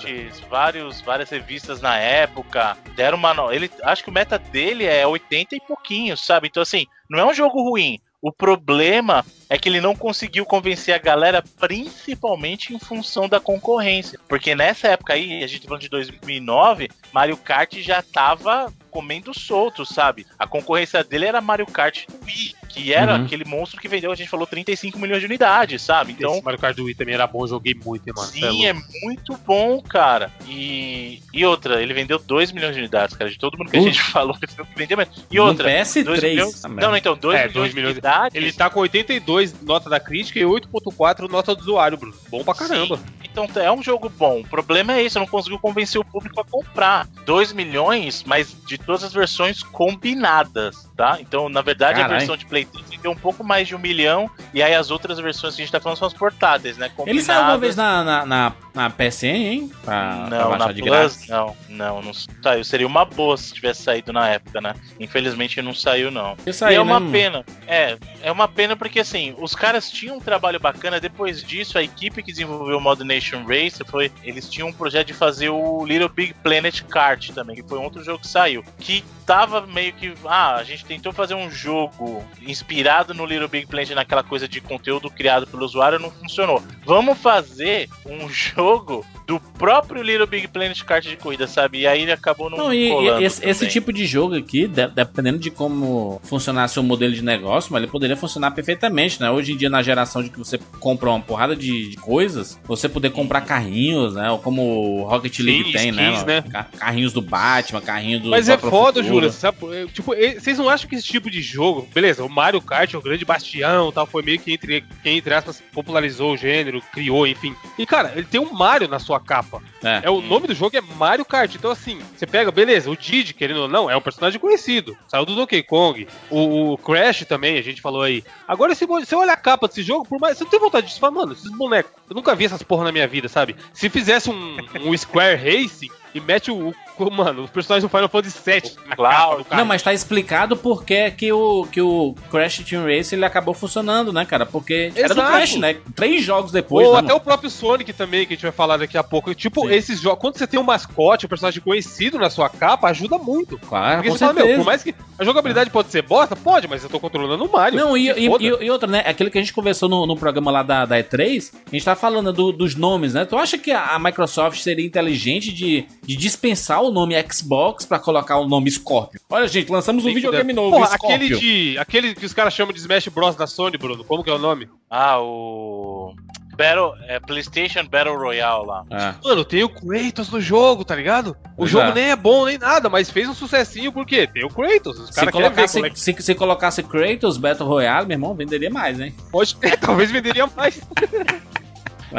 sites, vários, várias revistas na época, deram uma... no- Ele, acho que o meta dele é 80 e pouquinho, sabe? Então, assim, não é um jogo ruim. O problema é que ele não conseguiu convencer a galera, principalmente em função da concorrência. Porque nessa época aí, a gente tá falando de 2009, Mario Kart já tava comendo solto, sabe? A concorrência dele era Mario Kart Wii, que era Uhum. aquele monstro que vendeu, a gente falou, 35 milhões de unidades, sabe? Então, Esse Mario Kart Wii também era bom, joguei muito, hein, mano. É Sim, é louco. muito bom, cara. E, e outra, ele vendeu 2 milhões de unidades, cara. De todo mundo que a Uh. gente falou, [LAUGHS] ele vendeu. E No outra, PS3 2 milhões. Não, não, então, 2 É, milhões, dois de milhões. unidades. Ele tá com 82 nota da crítica e 8.4 nota do usuário, Bruno. Bom pra caramba. Sim. Então é um jogo bom. O problema é isso, não conseguiu convencer o público a comprar. 2 milhões, mas de todas as versões combinadas, tá? Então, na verdade, a versão de Play 3 vendeu um pouco mais de um milhão, e aí as outras versões que a gente tá falando são as portáteis, né? Ele saiu uma vez na, na, na, Na PSN, hein? Pra, pra Não, baixar na Plus, graça. não, não, não saiu. Seria uma boa se tivesse saído na época, né? Infelizmente não saiu, não. Isso e aí, é uma né? pena. É, é uma pena porque assim, os caras tinham um trabalho bacana. Depois disso, a equipe que desenvolveu o Mod Nation Race foi. Eles tinham um projeto de fazer o Little Big Planet Kart também, que foi outro jogo que saiu. Que tava meio que. Ah, a gente tentou fazer um jogo inspirado no Little Big Planet naquela coisa de conteúdo criado pelo usuário, não funcionou. Vamos fazer um [LAUGHS] jogo do próprio Little Big Planet Kart de corrida, sabe? E aí ele acabou não, Não, e, e esse, esse tipo de jogo aqui, de- dependendo de como funcionasse o modelo de negócio, mas ele poderia funcionar perfeitamente, né? Hoje em dia, na geração de que você compra uma porrada de, de coisas, você poder comprar carrinhos, né? Ou como o Rocket League Sim, tem, né? skins, né? Ca- Carrinhos do Batman, carrinho do. Mas do é foda. Júlia. sabe? Tipo, vocês não acham que esse tipo de jogo, beleza, o Mario Kart é o grande bastião tal, foi meio que entre, quem, entre aspas, popularizou o gênero, criou, enfim. E, cara, ele tem um Mario na sua capa. É. É, o nome do jogo é Mario Kart. Então, assim, você pega, beleza, o Didi, querendo ou não, é um personagem conhecido. Saiu do Donkey Kong. O, o Crash também, a gente falou aí. Agora, se você olha a capa desse jogo, por mais. Você não tem vontade de falar, mano, esses bonecos. Eu nunca vi essas porra na minha vida, sabe? Se fizesse um, um Square Racing e mete o, o- Mano, os personagens do Final Fantasy VII na Cloud. capa do cara. Não, mas tá explicado porque que o, que o Crash Team Race ele acabou funcionando, né, cara? Porque era do Exato. Crash, né? Três jogos depois, Ou né, até mano? o próprio Sonic também, que a gente vai falar daqui a pouco. Tipo, Sim. esses jogos, quando você tem um mascote, um personagem conhecido na sua capa, ajuda muito. Claro, Porque com você fala, meu, certeza. por mais que a jogabilidade pode ser bosta, pode, mas eu tô controlando o Mario. Não, e, e, e- e outra, né? Aquilo que a gente conversou no, no programa lá da, da E3, a gente tá falando do- dos nomes, né? Tu acha que a, a Microsoft seria inteligente de, de dispensar o nome Xbox pra colocar o nome Scorpio? Olha, gente, lançamos um videogame novo, Porra, Scorpio. aquele de. Aquele que os caras chamam de Smash Bros da Sony, Bruno. Como que é o nome? Ah, o. Battle, é, PlayStation Battle Royale lá. Ah, Mano, tem o Kratos no jogo, tá ligado? O jogo é. nem é bom nem nada, mas fez um sucessinho porque tem o Kratos. Os se, colocasse, é que se, se colocasse Kratos Battle Royale, meu irmão, venderia mais, hein? pode ter. [LAUGHS] Talvez venderia mais.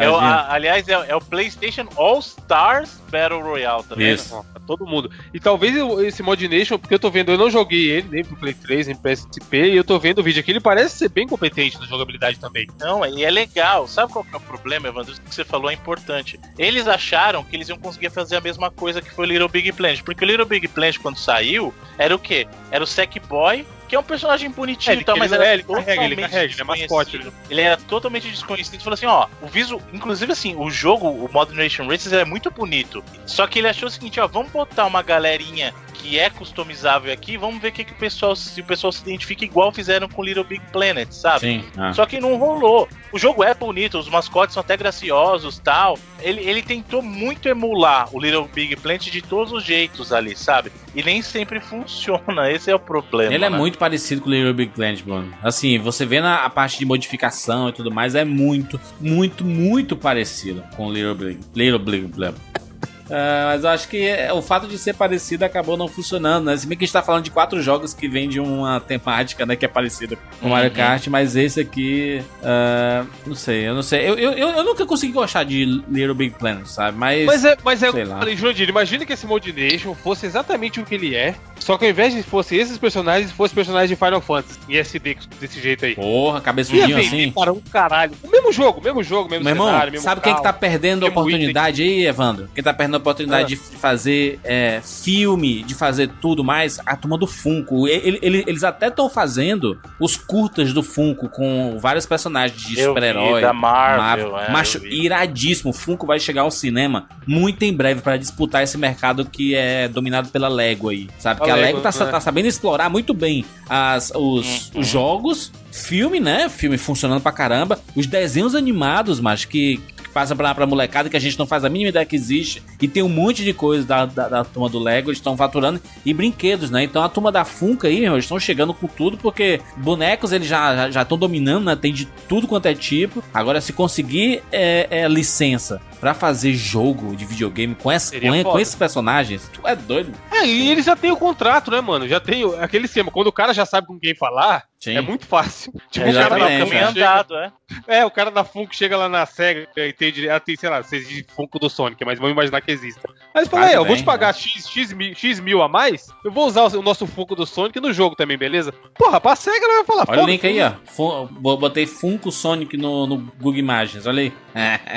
É o- a- aliás, é, é o PlayStation All Stars Battle Royale também. Isso. Ó, pra todo mundo. E talvez eu- esse Mod Nation, porque eu tô vendo, eu não joguei ele, nem pro Play 3, nem pro PSP, e eu tô vendo o vídeo aqui, ele parece ser bem competente na jogabilidade também. Não, e é legal. Sabe qual que é o problema, Evandro? Isso que você falou é importante. Eles acharam que eles iam conseguir fazer a mesma coisa que foi o Little Big Planet. Porque o Little Big Planet, quando saiu, era o quê? Era o Sackboy, que é um personagem bonitinho É, e ele- tal, ele mas era é, ele carrega, ele totalmente carrega, ele é mascote, desconhecido. Ele era totalmente desconhecido. Falou assim, ó, o viso... Inclusive, assim, o jogo, o Modern Nation Races, é muito bonito. Só que ele achou o seguinte, ó, vamos botar uma galerinha que é customizável aqui, vamos ver o que, que o pessoal, se o pessoal se identifica igual fizeram com Little Big Planet, sabe? Sim. ah. Só que não rolou. O jogo é bonito, os mascotes são até graciosos tal. Ele, ele tentou muito emular o Little Big Planet de todos os jeitos ali, sabe? E nem sempre [LAUGHS] funciona, esse é o problema. Ele é né? Muito parecido com o Little Big Planet. Assim, você vê na a parte de modificação e tudo mais, é muito, muito, muito parecido com o Little Big, Little. Ah, mas eu acho que é- o fato de ser parecido acabou não funcionando, né? Se bem que a gente tá falando de quatro jogos que vêm de uma temática, né? Que é parecida com o Mario Uhum. Kart, mas esse aqui. ah, não sei, eu não sei. Eu, eu, eu, eu nunca consegui gostar de Little Big Planet, sabe? Mas. Mas é, mas é, sei lá. falei, Jurandir, imagina que esse Mod Nation fosse exatamente o que ele é, só que ao invés de fosse esses personagens, fosse personagens de Final Fantasy, em SD, desse jeito aí. Porra, cabeçudinho assim. para um caralho. O mesmo jogo, mesmo jogo, mesmo Meu irmão, cenário, mesmo sabe quem que tá carro. perdendo a oportunidade aí, Evandro? Quem tá perdendo a oportunidade de fazer é, filme, de fazer tudo mais? A turma do Funko. Ele- ele- eles até estão fazendo os curtas do Funko com vários personagens de super-herói. da Marvel, é, Macho, iradíssimo. O Funko vai chegar ao cinema muito em breve pra disputar esse mercado que é dominado pela Lego aí. Sabe? A Que a Lego, Lego, tá, né? tá sabendo explorar muito bem as, os, Uhum. os jogos, filme, né? Filme funcionando pra caramba. Os desenhos animados, mas que, que passa pra, pra molecada que a gente não faz a mínima ideia que existe. E tem um monte de coisa da, da, da turma do Lego, eles estão faturando. E brinquedos, né? Então a turma da Funko aí, meu, eles estão chegando com tudo, porque bonecos eles já já estão dominando, né? Tem de tudo quanto é tipo. Agora, se conseguir é, é, licença pra fazer jogo de videogame com, essa, com, com esses personagens, tu é doido. É, e ele já tem o contrato, né, mano? Já tem aquele esquema. Quando o cara já sabe com quem falar, Sim. é muito fácil. [LAUGHS] Tipo, É, o cara da caminho chega- andado, é. É, o cara da Funko chega lá na SEGA e tem, dire- ela tem sei lá, vocês de Funko do Sonic, mas vamos imaginar que exista. Aí eles falam, Claro é, eu vou te pagar X, X, mil, X mil a mais, eu vou usar o, nosso Funko do Sonic no jogo também, beleza? Porra, pra SEGA ela vai falar, Olha o link aí, ó. Fun- bo- Botei Funko Sonic no, no Google Imagens. Olha aí.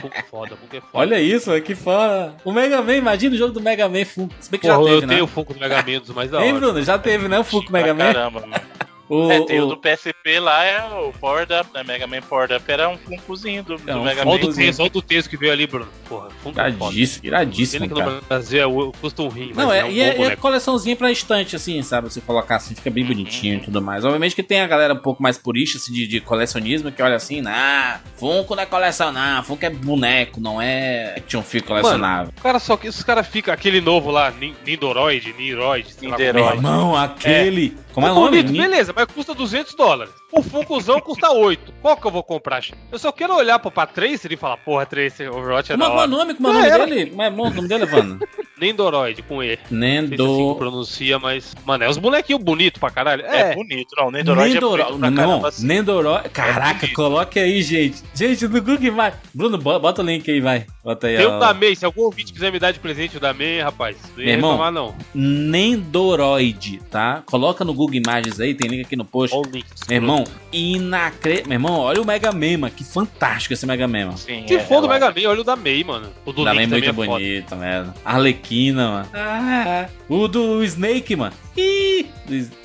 Funko foda, Funko é foda. Olha isso, mano, que foda. O Mega Man, imagina o jogo do Mega Man Funko. Se bem que Porra, já eu teve, né? tenho o Funko do Mega Man, dos mais da Hein, hora. Bruno? Já teve, né? O Funko Mega Man. Caramba, mano. O, É, tem o, o- do PSP lá, é o Powered Up, né? Mega Man Powered Up era um funkozinho do, do É, um Mega Olha o Man. do olha o do texto que veio ali, Bruno. Porra, Funko é. Iradíssimo, iradíssimo, que cara. no Brasil é o- custa um rim, Não, mas é, é um e é, é boneco. coleçãozinha pra estante, assim, sabe? Você colocar assim, fica bem Uhum. bonitinho e tudo mais. Obviamente que tem a galera um pouco mais purista, assim, de, de colecionismo, que olha assim, nah, Funko não é coleção, não, Funko é boneco, não é action figure colecionável. O cara só que os caras ficam aquele novo lá, Nin- Nindoroid, Niroid, sei lá é. Meu irmão, aquele... Como é É nome? bonito, beleza, mas custa 200 dólares. O Funkuzão custa 8. Qual que eu vou comprar? Eu só quero olhar pro pra Tracer e falar, porra, Tracer, Overwatch é é da o hora. nome? Como é o Já nome era. dele? Como é o nome dele, Evandro? [LAUGHS] Nindoroid, com E. Não sei se assim Nendo... pronuncia, mas... Mano, é os bonequinhos bonitos pra caralho. É, É, bonito, não. Nendoroid é Nendoro... bonito pra Não, assim. Nendoroid... Caraca, bonito. coloque aí, gente. Gente, no Google Imagens. Bruno, bo- bota o link aí, vai. Bota aí, tem ó. o da May. Se algum ouvinte quiser me dar de presente o da May, rapaz, Meu irmão, reclamar não. Nendoroid, tá? Coloca no Google Imagens aí, tem link aqui no post. Olha o link. Meu irmão, inacre... Meu irmão, olha o Mega Man, mano. Que fantástico esse Mega Man, mano. Sim, Se é, for do ela- Mega Man, olha o da May, mano. O do Da Link Man também muito é foda. bonito, velho. Arlequina, mano. Ah, o do Snake, mano.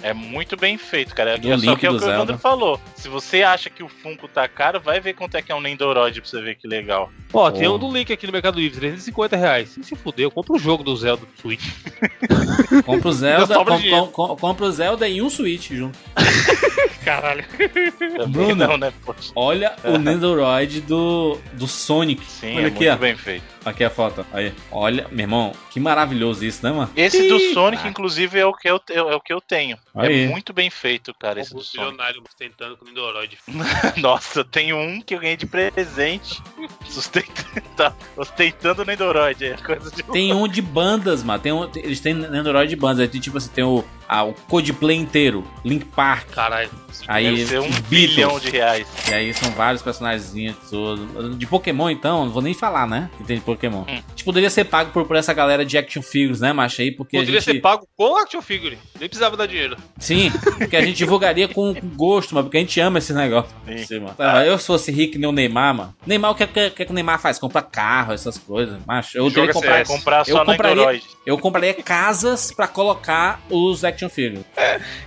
É muito bem feito, cara. Do É só que é o que o Zelda. Evandro falou. Se você acha que o Funko tá caro, vai ver quanto é que é um Nendoroid pra você ver que legal. Ó, tem Porra. um do Link aqui no Mercado Livre, 350 reais. Se se fuder, eu compro o jogo do Zelda do Switch. [LAUGHS] compra o Zelda, com, com- com- compra o Zelda e um Switch junto. [LAUGHS] Caralho. Também Bruno. não, né? Poxa. Olha o [LAUGHS] Nendoroid do, do Sonic. Sim, Olha é aqui, muito ó. bem feito. Aqui a foto. Aí. Olha, meu irmão, que maravilhoso isso, né, mano? Esse do Sonic, ah. inclusive, é o que eu, é o que eu tenho. Aí. É muito bem feito, cara, esse do O Sonic. bilionário ostentando com o Nindoroid. [LAUGHS] Nossa, eu tenho um que eu ganhei de presente. [LAUGHS] Sustentando, ostentando o Nendoroid. É coisa de Tem um de bandas, mano. Tem um, eles têm Nendoroid de bandas. Aí tem tipo assim, tem o, ah, o Codeplay inteiro, Link Park. Caralho. Aí Deve ser um bilhão de reais. E aí são vários personagens todos. De Pokémon, então, não vou nem falar, né? Que tem de Pokémon. Hum. Tipo, poderia ser pago por, por essa galera de action figures, né, macho? Aí, porque Poderia a gente. ser pago com action figure. Nem precisava dar dinheiro. Sim, porque a gente divulgaria com, com gosto, mano, porque a gente ama esse negócio. Sim. Mano. Tá, Eu, se fosse rico nem o Neymar, mano. Neymar, o que, que, que, que o Neymar faz? Compra carro, essas coisas. Macho, eu teria comprar. CS. Comprar Eu só compraria- Nendoroid. Eu compraria casas pra colocar os action figures.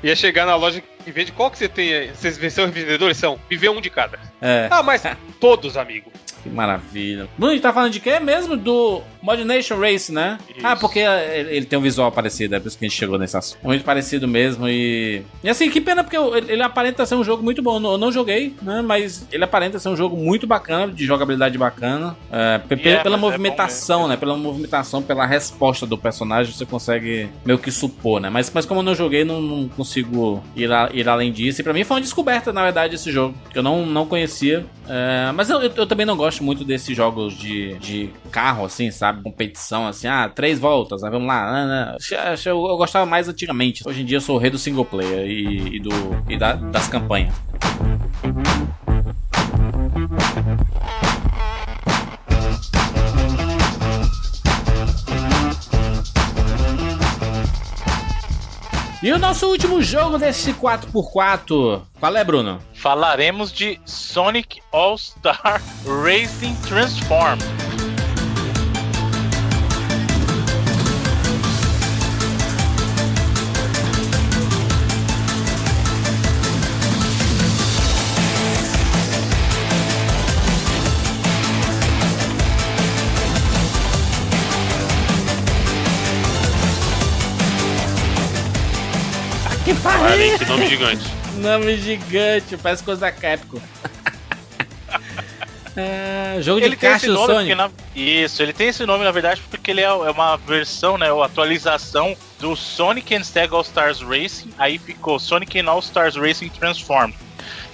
Ia chegar na loja e vende qual que você tem aí? Vocês são vendedores? São. Me vê um de cada. É, Ah, mas [LAUGHS] todos, amigo. Que maravilha. Bruno, a gente tá falando de quê mesmo? Do Mod Nation Race, né? Isso. Ah, porque ele, ele tem um visual parecido, é por isso que a gente chegou nesse assunto. Muito parecido mesmo e. E assim, que pena, porque ele, aparenta ser um jogo muito bom. Eu não- joguei, né? Mas ele aparenta ser um jogo muito bacana, de jogabilidade bacana. É, pe- é, pela é movimentação, mesmo. né? Pela movimentação, pela resposta do personagem, você consegue meio que supor, né? Mas, mas como eu não joguei, não, não consigo ir, a- ir além disso. E pra mim foi uma descoberta, na verdade, esse jogo. Que eu não, não conhecia. É, mas eu, eu- eu também não gosto muito desses jogos de, de carro, assim, sabe? Competição, assim, ah, três voltas, né? vamos lá. né, né. Eu, eu gostava mais antigamente. Hoje em dia eu sou o rei do single player e, e do, e da- das campanhas. E o nosso último jogo desse 4x4, qual é, Bruno? Falaremos de Sonic All-Star Racing Transform. Que Olha que nome gigante. [LAUGHS] Nome gigante, parece coisa da Capcom. É, [LAUGHS] jogo de Ele tem caixa esse do nome Sonic. na... Isso, ele tem esse nome na verdade porque ele é é uma versão, né, ou atualização do Sonic and Sega All Stars Racing. Aí ficou Sonic and All Stars Racing Transform.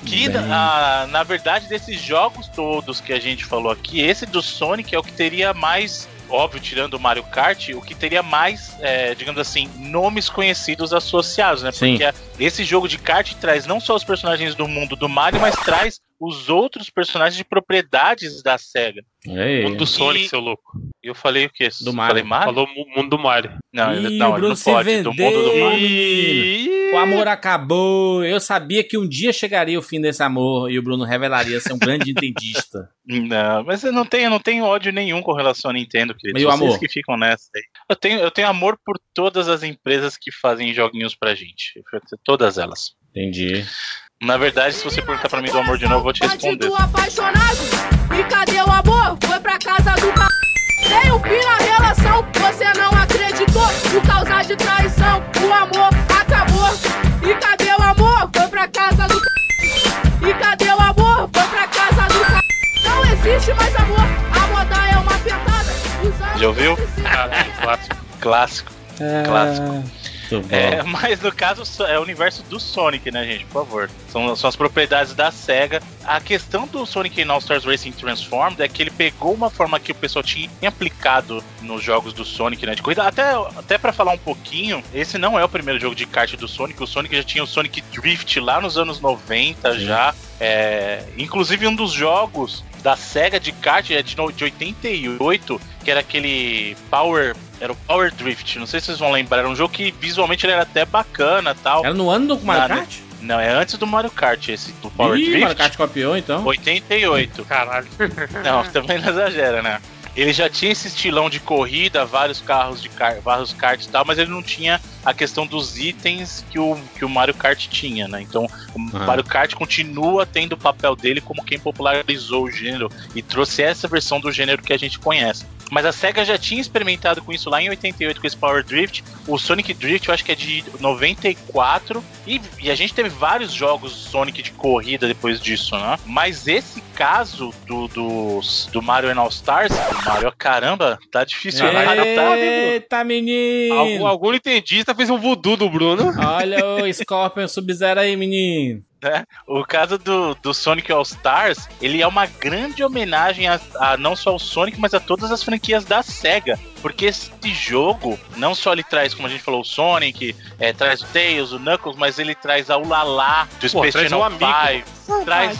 Que na, na verdade desses jogos todos que a gente falou aqui, esse do Sonic é o que teria mais Óbvio, tirando o Mario Kart, o que teria mais, é, digamos assim, nomes conhecidos associados, né? Sim. Porque esse jogo de kart traz não só os personagens do mundo do Mario, mas traz os outros personagens de propriedades da SEGA. Ei. Mundo do Sonic, E- seu louco. Eu falei o quê? Do Mario. Falei Mario? Falou mu- mundo do Mario. Não, Ih, ele, não, ele Bruno não se pode. Do mundo do vendeu. Mario. O amor acabou. Eu sabia que um dia chegaria o fim desse amor e o Bruno revelaria ser um grande entendista. [LAUGHS] Não, mas eu não tenho, eu não tenho ódio nenhum com relação à Nintendo, querido. Mas e o Vocês amor? que ficam nessa aí. Eu tenho, eu tenho amor por todas as empresas que fazem joguinhos pra gente. Todas elas. Entendi. Na verdade, se você perguntar pra mim do amor de novo, eu vou te responder. Bandido apaixonado, e cadê o amor? Foi pra casa do c... Tem um fim na relação, você não acreditou Por causa de traição, o amor acabou E cadê o amor? Foi pra casa do c... E cadê o amor? Foi pra casa do c... Não existe mais amor, a moda é uma anos Já ouviu? [LAUGHS] clássico. Clássico. Clássico. É, [LAUGHS] mas no caso é o universo do Sonic, né, gente? Por favor. São, são as propriedades da SEGA. A questão do Sonic in All Stars Racing Transformed é que ele pegou uma forma que o pessoal tinha aplicado nos jogos do Sonic, né? De corrida. Até, até para falar um pouquinho, esse não é o primeiro jogo de kart do Sonic. O Sonic já tinha o Sonic Drift lá nos anos 90 Sim. já. É, inclusive um dos jogos da SEGA de kart é de, de 88, que era aquele Power. Era o Power Drift, não sei se vocês vão lembrar. Era um jogo que visualmente ele era até bacana tal. Era no ano do Mario. Kart? Não, é antes do Mario Kart esse, do Power Ih, Drift. Mario Kart copiou então. 88. Caralho. [LAUGHS] Não, também não exagera, né? Ele já tinha esse estilão de corrida, vários carros de car vários karts e tal, mas ele não tinha a questão dos itens que o, que o Mario Kart tinha, né? Então, o Ah. Mario Kart continua tendo o papel dele como quem popularizou o gênero e trouxe essa versão do gênero que a gente conhece. Mas a SEGA já tinha experimentado com isso lá em 88 com esse Power Drift. O Sonic Drift eu acho que é de 94. E, e a gente teve vários jogos Sonic de corrida depois disso, né? Mas esse caso do, do, do Mario and All Stars, do Mario, caramba, tá difícil. Tá- Eita, menino! Algum, algum nintendista fez um voodoo do Bruno. Olha o Scorpion Sub-Zero aí, menino. O caso do, do Sonic All Stars, ele é uma grande homenagem a, a não só ao Sonic, mas a todas as franquias da SEGA. Porque esse jogo, não só ele traz, como a gente falou, o Sonic, é, traz o Tails, o Knuckles, mas ele traz a Ulala do Pô, Space traz um Channel amigo. 5. Traz.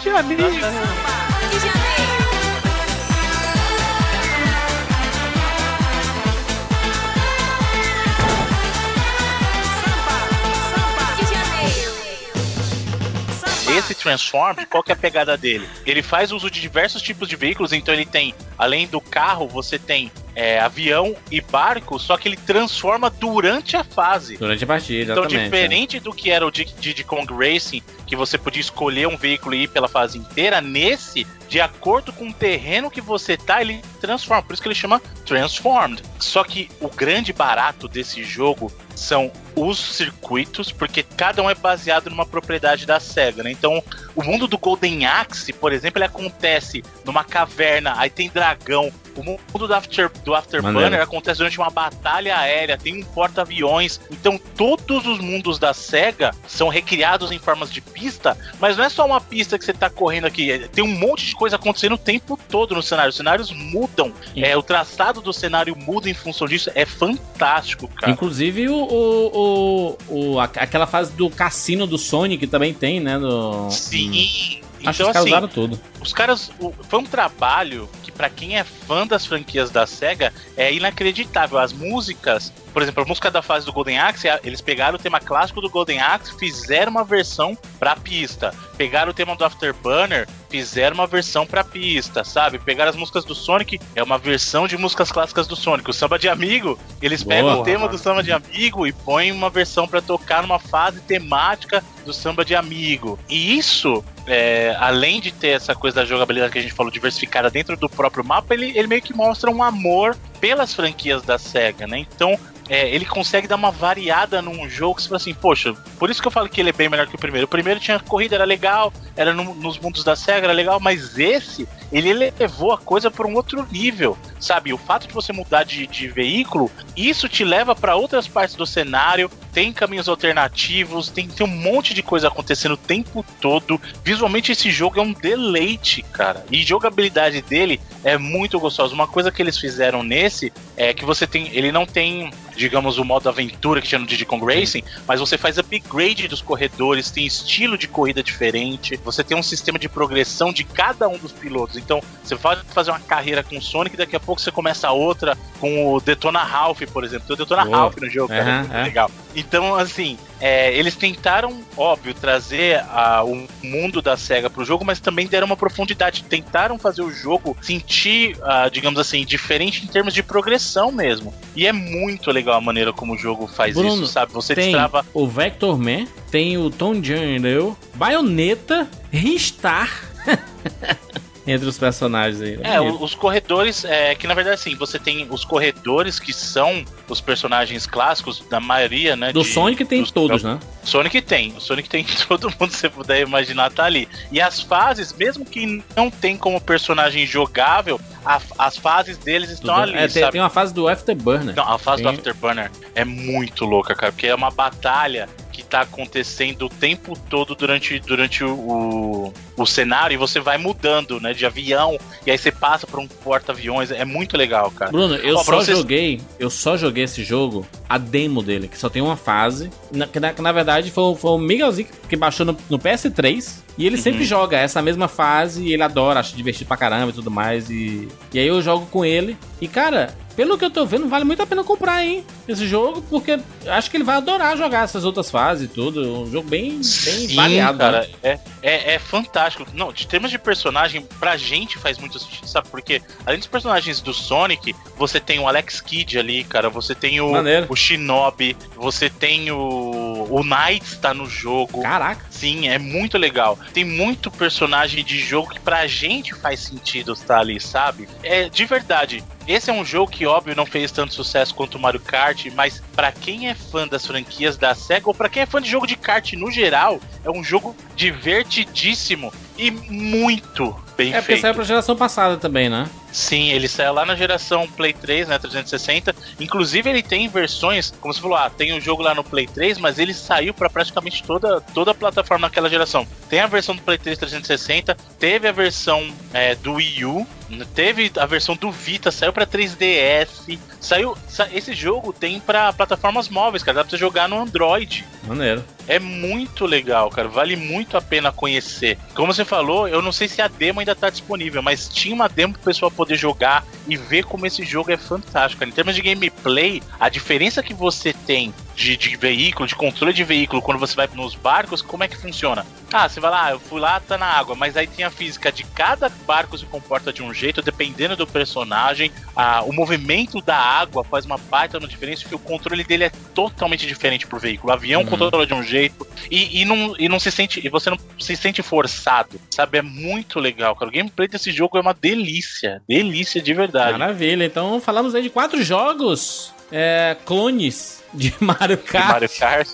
Esse Transformed, qual que é a pegada dele? Ele faz uso de diversos tipos de veículos, então ele tem, além do carro, você tem é, avião e barco, só que ele transforma durante a fase. Durante a partida, Então, diferente do que era o Diddy Diddy Kong Racing, que você podia escolher um veículo e ir pela fase inteira, nesse, de acordo com o terreno que você tá, ele transforma. Por isso que ele chama Transformed. Só que o grande barato desse jogo são os circuitos, porque cada um é baseado numa propriedade da SEGA, né? Então, o mundo do Golden Axe, por exemplo, ele acontece numa caverna, aí tem dragão. O mundo do, After, do Afterburner acontece durante uma batalha aérea, tem um porta-aviões. Então, todos os mundos da SEGA são recriados em formas de pista, mas não é só uma pista que você tá correndo aqui, é- tem um monte de coisa acontecendo o tempo todo no cenário. Os cenários mudam, Sim. é, o traçado do cenário muda em função disso. É fantástico, cara. Inclusive o, o, o, o- aquela fase do cassino do Sonic também tem, né? Do... Sim. Acho que Então, assim, tudo. Os caras. o- foi um trabalho que, pra quem é fã das franquias da SEGA, é inacreditável. As músicas, por exemplo, a música da fase do Golden Axe, eles pegaram o tema clássico do Golden Axe, fizeram uma versão pra pista. Pegaram o tema do Afterburner, fizeram uma versão pra pista, sabe? Pegaram as músicas do Sonic, é uma versão de músicas clássicas do Sonic. O samba de amigo, eles Boa. pegam o tema do samba de amigo e põem uma versão pra tocar numa fase temática do samba de amigo. E isso é, além de ter essa coisa da jogabilidade que a gente falou diversificada dentro do próprio mapa, ele, ele meio que mostra um amor pelas franquias da SEGA, né? Então, é, ele consegue dar uma variada num jogo que você fala assim, poxa, por isso que eu falo que ele é bem melhor que o primeiro. O primeiro tinha corrida, era legal, era no- nos mundos da SEGA, era legal, mas esse, ele levou a coisa para um outro nível, sabe? O fato de você mudar de, de veículo, isso te leva para outras partes do cenário, tem caminhos alternativos, tem, tem um monte de coisa acontecendo o tempo todo. Visualmente, esse jogo é um deleite, cara. E jogabilidade dele é muito gostosa. Uma coisa que eles fizeram nesse é que você tem. Ele não tem digamos, o modo aventura que tinha no Diddy Kong Racing, mas você faz upgrade dos corredores, tem estilo de corrida diferente, você tem um sistema de progressão de cada um dos pilotos. Então, você vai fazer uma carreira com o Sonic, daqui a pouco você começa outra com o Detona Ralph, por exemplo. Tem o Detona Boa. Ralph no jogo, cara, é muito é. legal. Então, assim, é, eles tentaram, óbvio, trazer a- o mundo da SEGA pro jogo, mas também deram uma profundidade. Tentaram fazer o jogo sentir, ah, digamos assim, diferente em termos de progressão mesmo. E é muito legal a maneira como o jogo faz Bruno, isso, sabe? Você Tem destrava. o Vector Man, tem o Tom Jandel, Bayonetta, Ristar. [LAUGHS] Entre os personagens aí. É, os corredores, é que na verdade assim, você tem os corredores que são os personagens clássicos da maioria, né? Do de- Sonic tem dos- todos, né? Sonic tem, o Sonic tem [LAUGHS] todo mundo que você puder imaginar tá ali. E as fases, mesmo que não tem como personagem jogável, a- as fases deles estão ali, é, tem, tem uma fase do Afterburner. Não, a fase do Tem- Afterburner é muito louca, cara, porque é uma batalha tá acontecendo o tempo todo durante, durante o, o, cenário e você vai mudando, né, de avião, e aí você passa por um porta-aviões, é muito legal, cara. Bruno, eu Ó, só vocês- joguei, eu só joguei esse jogo, a demo dele, que só tem uma fase, na- que na, que na verdade foi, o- foi o Miguelzinho que- que baixou no, no PS3, e ele Uhum. sempre joga essa mesma fase, e ele adora, acha divertido pra caramba e tudo mais, e, e aí eu jogo com ele, e cara, pelo que eu tô vendo, vale muito a pena comprar, hein, esse jogo, porque acho que ele vai adorar jogar essas outras fases e tudo, um jogo bem, bem Sim, variado, cara, né? é, é, é fantástico. Não, de termos de personagem, pra gente faz muito sentido, sabe? Porque além dos personagens do Sonic, você tem o Alex Kidd ali, cara, você tem o, Maneiro. o Shinobi, você tem o. O Knight tá no jogo. Caraca. Sim, é muito legal. Tem muito personagem de jogo que pra gente faz sentido estar ali, sabe? É de verdade. Esse é um jogo que, óbvio, não fez tanto sucesso quanto o Mario Kart, mas pra quem é fã das franquias da SEGA, ou pra quem é fã de jogo de kart no geral, é um jogo divertidíssimo e muito bem É porque feito. saiu pra geração passada também, né? Sim, ele saiu lá na geração Play 3, né, 360. Inclusive ele tem versões, como você falou, ah, tem o jogo lá no Play 3, mas ele saiu pra praticamente toda, toda a plataforma naquela geração. Tem a versão do Play 3 360, teve a versão é, do Wii U, teve a versão do Vita, saiu pra 3DS, saiu, sa- esse jogo tem pra plataformas móveis, cara, dá pra você jogar no Android. Maneiro. É muito legal, cara. Vale muito a pena conhecer. Como você falou, eu não sei se a demo ainda tá disponível, mas tinha uma demo pro pessoal poder jogar e ver como esse jogo é fantástico. Em termos de gameplay, a diferença que você tem de, de veículo, de controle de veículo, quando você vai nos barcos, como é que funciona? Ah, você vai lá, eu fui lá, tá na água, mas aí tem a física de cada barco se comporta de um jeito, dependendo do personagem. Ah, o movimento da água faz uma baita diferença, porque o controle dele é totalmente diferente pro veículo. O avião Uhum. controla de um jeito e, e não, e não se sente. E você não se sente forçado, sabe? É muito legal, cara. O gameplay desse jogo é uma delícia. Delícia de verdade. Maravilha. Então falamos aí de quatro jogos é, clones de [LAUGHS] Mario De Kart Mario Kart.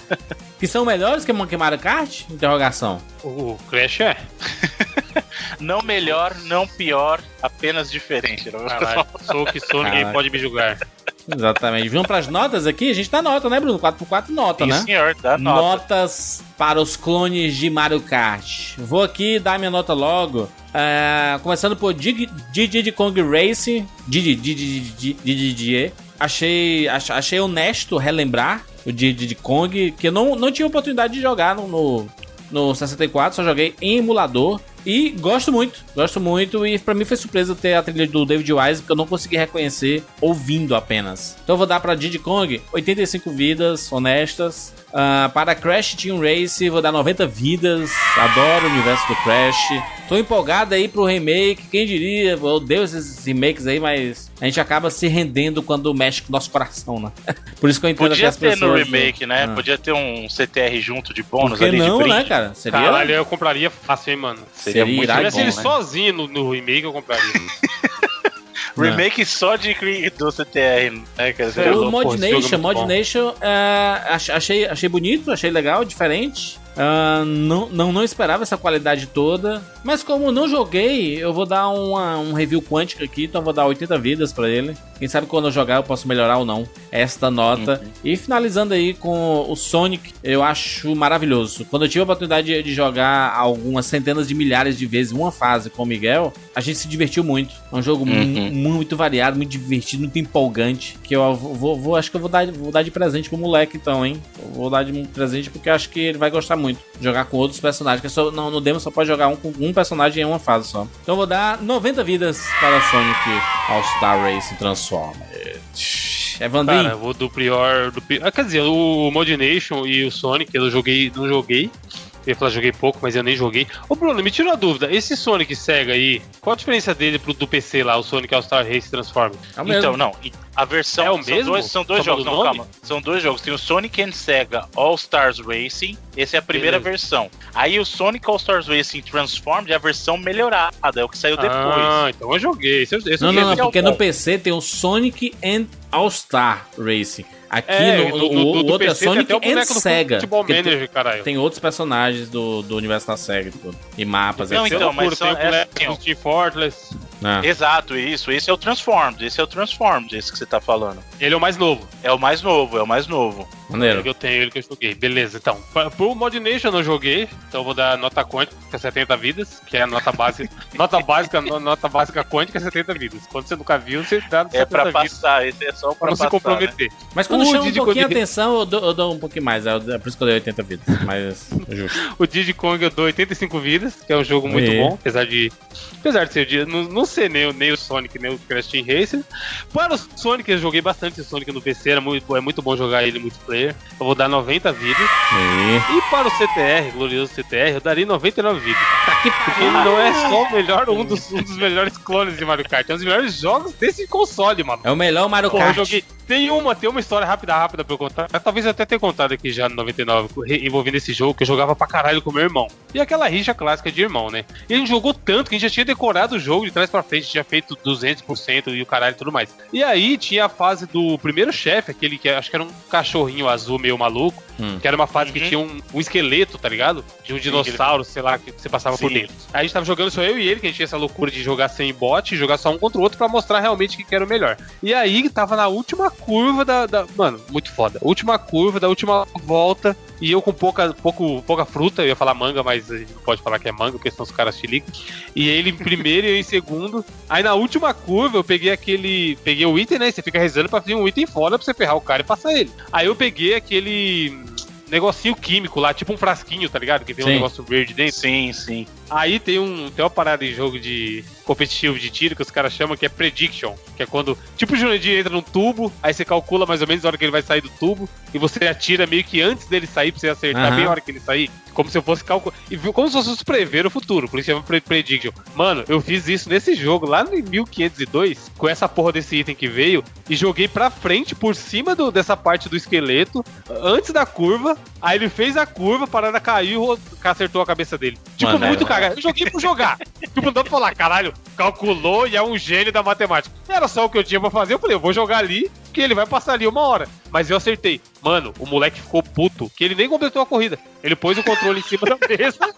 [LAUGHS] que são melhores que, Mario Kart? Interrogação. O Crash é. [LAUGHS] Não melhor, não pior, apenas diferente. Caralho, sou o que sou, ninguém Caraca. pode me julgar. Exatamente. Vamos pras notas aqui? A gente dá nota, né, Bruno? 4x4 nota, Sim, né? senhor, dá nota. Notas para os clones de Mario Kart. Vou aqui dar minha nota logo. É, começando por Dig- Diddy Kong Racing. Diddy, Diddy, Diddy, Diddy, Diddy. Achei, ach- achei honesto relembrar o Diddy Kong, que eu não, não tinha oportunidade de jogar no, no, no 64, só joguei em emulador. E gosto muito, gosto muito. E pra mim foi surpresa ter a trilha do David Wise, porque eu não consegui reconhecer ouvindo apenas. Então eu vou dar pra Diddy Kong 85 vidas honestas. Ah, para Crash Team Race, vou dar 90 vidas. Adoro o universo do Crash. Tô empolgado aí pro remake. Quem diria? Eu odeio esses remakes aí, mas a gente acaba se rendendo quando mexe com o nosso coração, né? [LAUGHS] Por isso que eu entendo que Podia as ter no pessoas. remake, né? Ah. Podia ter um CTR junto de Por bônus que ali não, de brinde. né, cara? Seria. Caralho, eu compraria fácil, hein, mano. Seria, Seria muito irado, Se ele né? sozinho no, no remake, eu compraria. [LAUGHS] Remake só de do CTR, né, cara? Seria O louco, Mod é Nation, Mod bom. Nation, é, ach- achei, achei bonito, achei legal, diferente. Ah, não, não, não esperava essa qualidade toda. Mas como não joguei, eu vou dar uma- um review quântico aqui, então eu vou dar 80 vidas pra ele. Quem sabe quando eu jogar eu posso melhorar ou não esta nota. E finalizando aí com o Sonic, eu acho maravilhoso. Quando eu tive a oportunidade de- jogar algumas centenas de milhares de vezes uma fase com o Miguel, a gente se divertiu muito. É um jogo Uhum. muito variado, muito divertido, muito empolgante. Que eu vou, vou- acho que eu vou dar, vou dar de presente pro moleque, então, hein? Eu vou dar de presente porque eu acho que ele vai gostar muito. de Jogar com outros personagens. Que só, não, no demo só pode jogar um, com um personagem em uma fase só. Então eu vou dar 90 vidas para Sonic All-Star Racing Transformers. Evandrinho. Cara, eu vou do pior. Do ah, quer dizer, o Modination e o Sonic, eu joguei, não joguei. Eu ia falar, joguei pouco, mas eu nem joguei. Ô, Bruno, me tira uma dúvida. Esse Sonic Sega aí, qual a diferença dele pro do PC lá, o Sonic All-Star Race Transform? É o mesmo. Então, não. A versão. É o são mesmo? Dois, são dois Só jogos. muda o Não, nome? calma. São dois jogos. Tem o Sonic and Sega All Stars Racing. Essa é a primeira Beleza. versão. Aí o Sonic All Stars Racing Transformed é a versão melhorada. É o que saiu depois. Ah, então eu joguei. Esse, esse Não, não, não, porque é no. PC tem o Sonic and All-Star Racing. Aqui É, no, do- o, do- o do outro é PC tem Sonic até o and Sega. Tem- Manager, caralho. Tem outros personagens do, do universo da SEGA e tudo. E mapas, Não, etc. então, mas tem o é Team Fortress. Ah. Exato, isso. Esse é o Transformed. Esse é o Transformed, esse que você tá falando. Ele é o mais novo. É o mais novo, é o mais novo. Maneiro. Ele que eu tenho, ele que eu joguei. Beleza, então. Pro Modination eu não joguei, então eu vou dar nota quântica, que é 70 vidas, que é a nota básica. [LAUGHS] nota básica, no- nota básica quântica é 70 vidas. Quando você nunca viu, você dá 70 É pra vidas. passar, esse é só Pra pra não se passar. né? comprometer. Mas quando O chama um pouquinho a atenção, eu dou, eu dou um pouquinho mais. É é por isso que eu dei 80 vidas. Mas é justo. [LAUGHS] O Diddy Kong eu dou 85 vidas, que é um jogo muito Aê. bom, apesar de. Apesar de ser o dia, não, não ser nem, o- nem o Sonic, nem o Crash Team Racer. Para o Sonic, eu joguei bastante o Sonic no PC, era muito, é muito bom jogar ele multiplayer. Eu vou dar 90 vidas. E... E para o CTR, glorioso CTR, eu daria 99 vidas. Tá que Porque ele não é só o melhor, um dos, um dos melhores clones de Mario Kart, é um dos melhores jogos desse console, mano. É o melhor Mario Kart. Joguinho. Tem uma, tem uma história rápida, rápida pra eu contar. Talvez eu até tenha contado aqui já no 99, re- envolvendo esse jogo, que eu jogava pra caralho com meu irmão. E aquela rixa clássica de irmão, né? E a gente jogou tanto que a gente já tinha decorado o jogo de trás pra frente, tinha feito 200% e o caralho e tudo mais. E aí tinha a fase do primeiro chefe, aquele que acho que era um cachorrinho azul meio maluco, Hum. que era uma fase que Uhum. tinha um, um esqueleto, tá ligado? De um dinossauro, sei lá, que você passava por Sim. dentro. Aí a gente tava jogando só eu e ele, que a gente tinha essa loucura de jogar sem bot jogar só um contra o outro pra mostrar realmente que era o melhor. E aí tava na última curva da, da- Mano, muito foda. Última curva da última volta. E eu com pouca, pouco, pouca fruta, eu ia falar manga, mas a gente não pode falar que é manga, porque são os caras chilicos. E ele em primeiro [LAUGHS] e eu em segundo. Aí na última curva eu peguei aquele. Peguei o item, né? Você fica rezando pra fazer um item foda pra você ferrar o cara e passar ele. Aí eu peguei aquele. Negocinho químico lá, tipo um frasquinho, tá ligado? Que tem um Sim. negócio verde dentro. Sim, sim. Aí tem um tem uma parada em jogo de competitivo de tiro que os caras chamam que é prediction, que é quando tipo o Jurandir entra num tubo, aí você calcula mais ou menos a hora que ele vai sair do tubo e você atira meio que antes dele sair pra você acertar Aham. bem a hora que ele sair, como se eu fosse calcular e como se fosse prever o futuro, por isso chama pre- prediction. Mano, eu fiz isso nesse jogo lá em 1502 com essa porra desse item que veio e joguei pra frente por cima do- dessa parte do esqueleto antes da curva, aí ele fez a curva, a parada caiu, acertou a cabeça dele. Tipo, Mano, muito é- cagado. Eu joguei por jogar. tipo, não pra falar, caralho, calculou e é um gênio da matemática. Era só o que eu tinha pra fazer. Eu falei, eu vou jogar ali, que ele vai passar ali uma hora. Mas eu acertei. Mano, o moleque ficou puto, que ele nem completou a corrida. Ele pôs o controle em cima da [LAUGHS] mesa.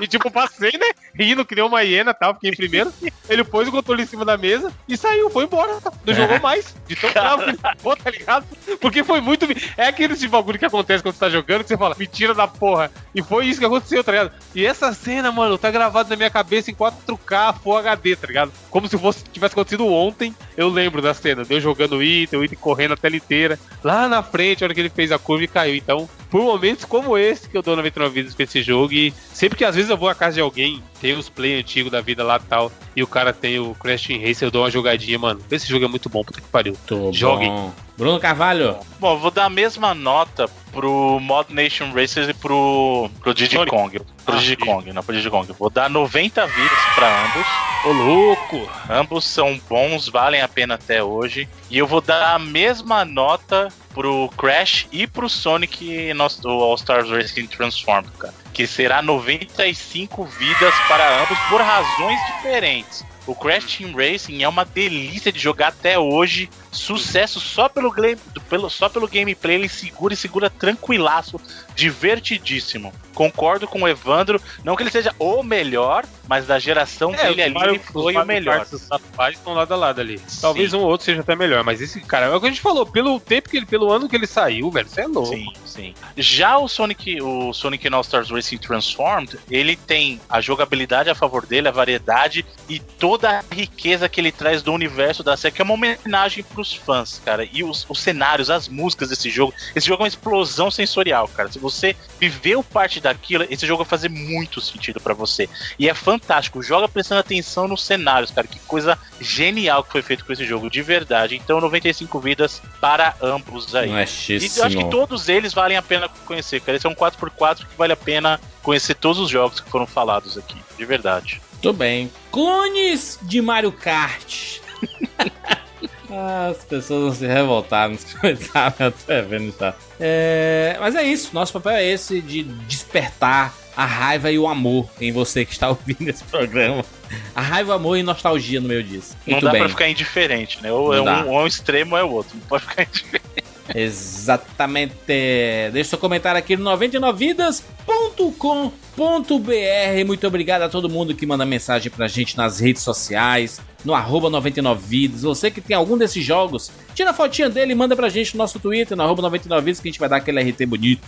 E tipo, passei, né? Rindo que nem uma hiena tal, fiquei em primeiro. Ele pôs o controle em cima da mesa e saiu, foi embora. Não jogou mais. De tão bravo que ele ficou, tá ligado? Porque foi muito. É aquele tipo de bagulho que acontece quando você tá jogando, que você fala, mentira da porra. E foi isso que aconteceu, tá ligado? E essa cena, mano, tá gravada na minha cabeça em 4K Full HD, tá ligado? Como se fosse tivesse acontecido ontem. Eu lembro da cena, deu jogando o item, o item correndo a tela inteira. Lá na frente, a hora que ele fez a curva e caiu. Então, por momentos como esse que eu dou 99 vidas pra esse jogo. E sempre que às vezes eu vou à casa de alguém, tem os play antigos da vida lá e tal, e o cara tem o Crash Team Racer, eu dou uma jogadinha, mano. Esse jogo é muito bom, puta que pariu. Muito Joguem. bom. Bruno Carvalho. Bom, eu vou dar a mesma nota pro Mod Nation Racers e pro, pro Diddy. Kong. Pro Ah, Diddy. Kong, não pro Diddy Kong. Vou dar 90 vidas pra ambos. Ô, louco! Ambos são bons, valem a pena até hoje. E eu vou dar a mesma nota pro Crash e pro Sonic nosso, All Stars Racing Transformed, cara. Que será 95 vidas para ambos por razões diferentes. O Crash Team Racing é uma delícia de jogar até hoje. Sucesso só pelo, pelo, só pelo gameplay. Ele segura e segura tranquilaço. Divertidíssimo. Concordo com o Evandro. Não que ele seja o melhor, mas da geração dele ali, ele foi o melhor. Os atuais estão lado a lado ali. Talvez um ou outro seja até melhor, mas esse cara, é o que a gente falou, pelo tempo que ele, pelo ano que ele saiu, velho, você é louco. Sim, sim. Já o Sonic, o Sonic All Stars Racing Transformed, ele tem a jogabilidade a favor dele, a variedade e toda a riqueza que ele traz do universo da série, que é uma homenagem pros fãs, cara. E os, os cenários, as músicas desse jogo. Esse jogo é uma explosão sensorial, cara. Se você viveu parte daquilo, esse jogo vai fazer muito sentido para você. E é fantástico. Joga prestando atenção nos cenários, cara. Que coisa genial que foi feito com esse jogo, de verdade. Então, 95 vidas para ambos aí. Não é E eu acho que todos eles valem a pena conhecer, cara. Esse é um 4x4 que vale a pena conhecer todos os jogos que foram falados aqui, de verdade. Muito bem. Clones de Mario Kart. [LAUGHS] As pessoas vão se revoltar nos [LAUGHS] comentários, eu tô vendo já. É, mas é isso, nosso papel é esse de despertar a raiva e o amor em você que está [LAUGHS] ouvindo esse programa. A raiva, o amor e nostalgia no meio disso. Não Muito dá bem. pra ficar indiferente, né? Ou é dá. um, ou é um extremo ou é o outro. Não pode ficar [LAUGHS] indiferente. Exatamente. Deixe seu comentário aqui no 99vidas.com.br. Muito obrigado a todo mundo que manda mensagem pra gente nas redes sociais, no arroba 99vidas. Você que tem algum desses jogos, tira a fotinha dele e manda pra gente no nosso Twitter, no arroba 99vidas, que a gente vai dar aquele RT bonito.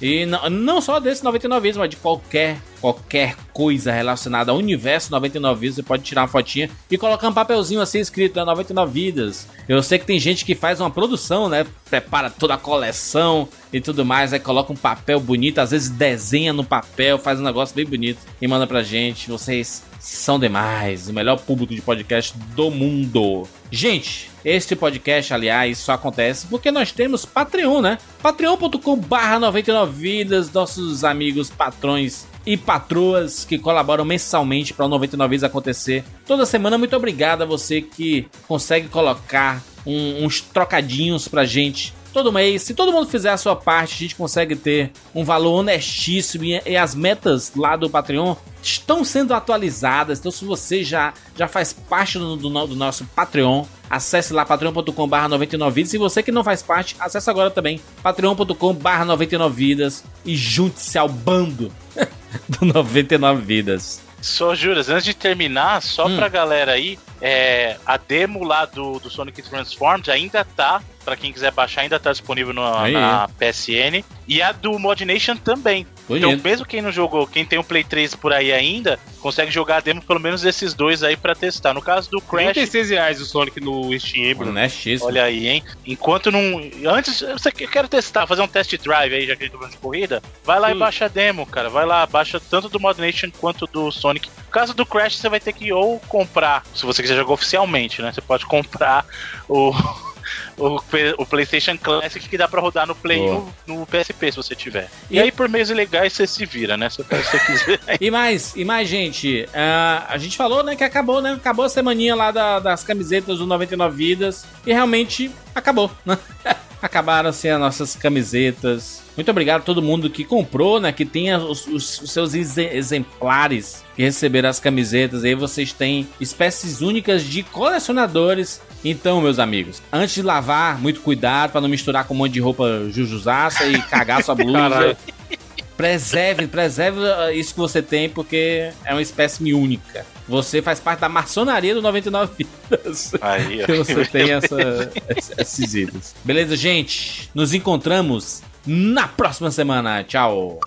E não, não só desse 99 vidas, mas de qualquer, qualquer coisa relacionada ao universo 99 vidas, você pode tirar uma fotinha e colocar um papelzinho assim escrito né, 99 vidas. Eu sei que tem gente que faz uma produção, né? Prepara toda a coleção e tudo mais, aí coloca um papel bonito, às vezes desenha no papel, faz um negócio bem bonito e manda pra gente. Vocês são demais, o melhor público de podcast do mundo. Gente, este podcast, aliás, só acontece porque nós temos Patreon, né? patreon.com barra 99 vidas, nossos amigos patrões e patroas que colaboram mensalmente para o 99 vidas acontecer toda semana. Muito obrigado a você que consegue colocar um- uns trocadinhos pra gente todo mês. Se todo mundo fizer a sua parte, a gente consegue ter um valor honestíssimo e, as metas lá do Patreon estão sendo atualizadas. Então, se você já, já faz parte do, do do nosso Patreon, acesse lá patreon.com.br 99 vidas. E você que não faz parte, acesse agora também patreon.com.br 99 vidas e junte-se ao bando [LAUGHS] do 99 vidas. Só juras, antes de terminar, só Hum. pra galera aí, é, a demo lá do, do Sonic Transformed ainda tá, pra quem quiser baixar, ainda tá disponível no- na PSN. E a do Mod Nation também. Bonito. Então, mesmo quem não jogou, quem tem um Play 3 por aí ainda, consegue jogar a demo pelo menos desses dois aí pra testar. No caso do Crash, 36 reais o Sonic no Steam, Bruno. Honestíssimo. olha aí, hein? Enquanto não. Antes, você quer quero testar, fazer um test drive aí, já que a gente tá falando de corrida, vai lá Sim. e baixa a demo, cara. Vai lá, baixa tanto do Mod Nation quanto do Sonic. No caso do Crash, você vai ter que ou comprar, se você quiser jogar oficialmente, né? Você pode comprar o. O, o PlayStation Classic que dá pra rodar no Play Boa. no, no PSP se você tiver. E, E- aí, por meios ilegais, você se vira, né? Se você quiser. [LAUGHS] E mais, e mais, gente. ah, a gente falou, né, que acabou, né? Acabou a semaninha lá da- das camisetas do 99 Vidas. E realmente acabou, né? [LAUGHS] Acabaram-se as nossas camisetas. Muito obrigado a todo mundo que comprou, né? Que tenha os, os- os seus exe- exemplares que receberam as camisetas. Aí vocês têm espécies únicas de colecionadores. Então, meus amigos, antes de lavar, muito cuidado para não misturar com um monte de roupa jujuzaça e cagar sua blusa. Caralho. Preserve, preserve uh, isso que você tem, porque é uma espécime única. Você faz parte da maçonaria do 99 Vidas. Aí, ó. Que você tem essa, ess- esses itens. Beleza, gente? Nos encontramos na próxima semana. Tchau.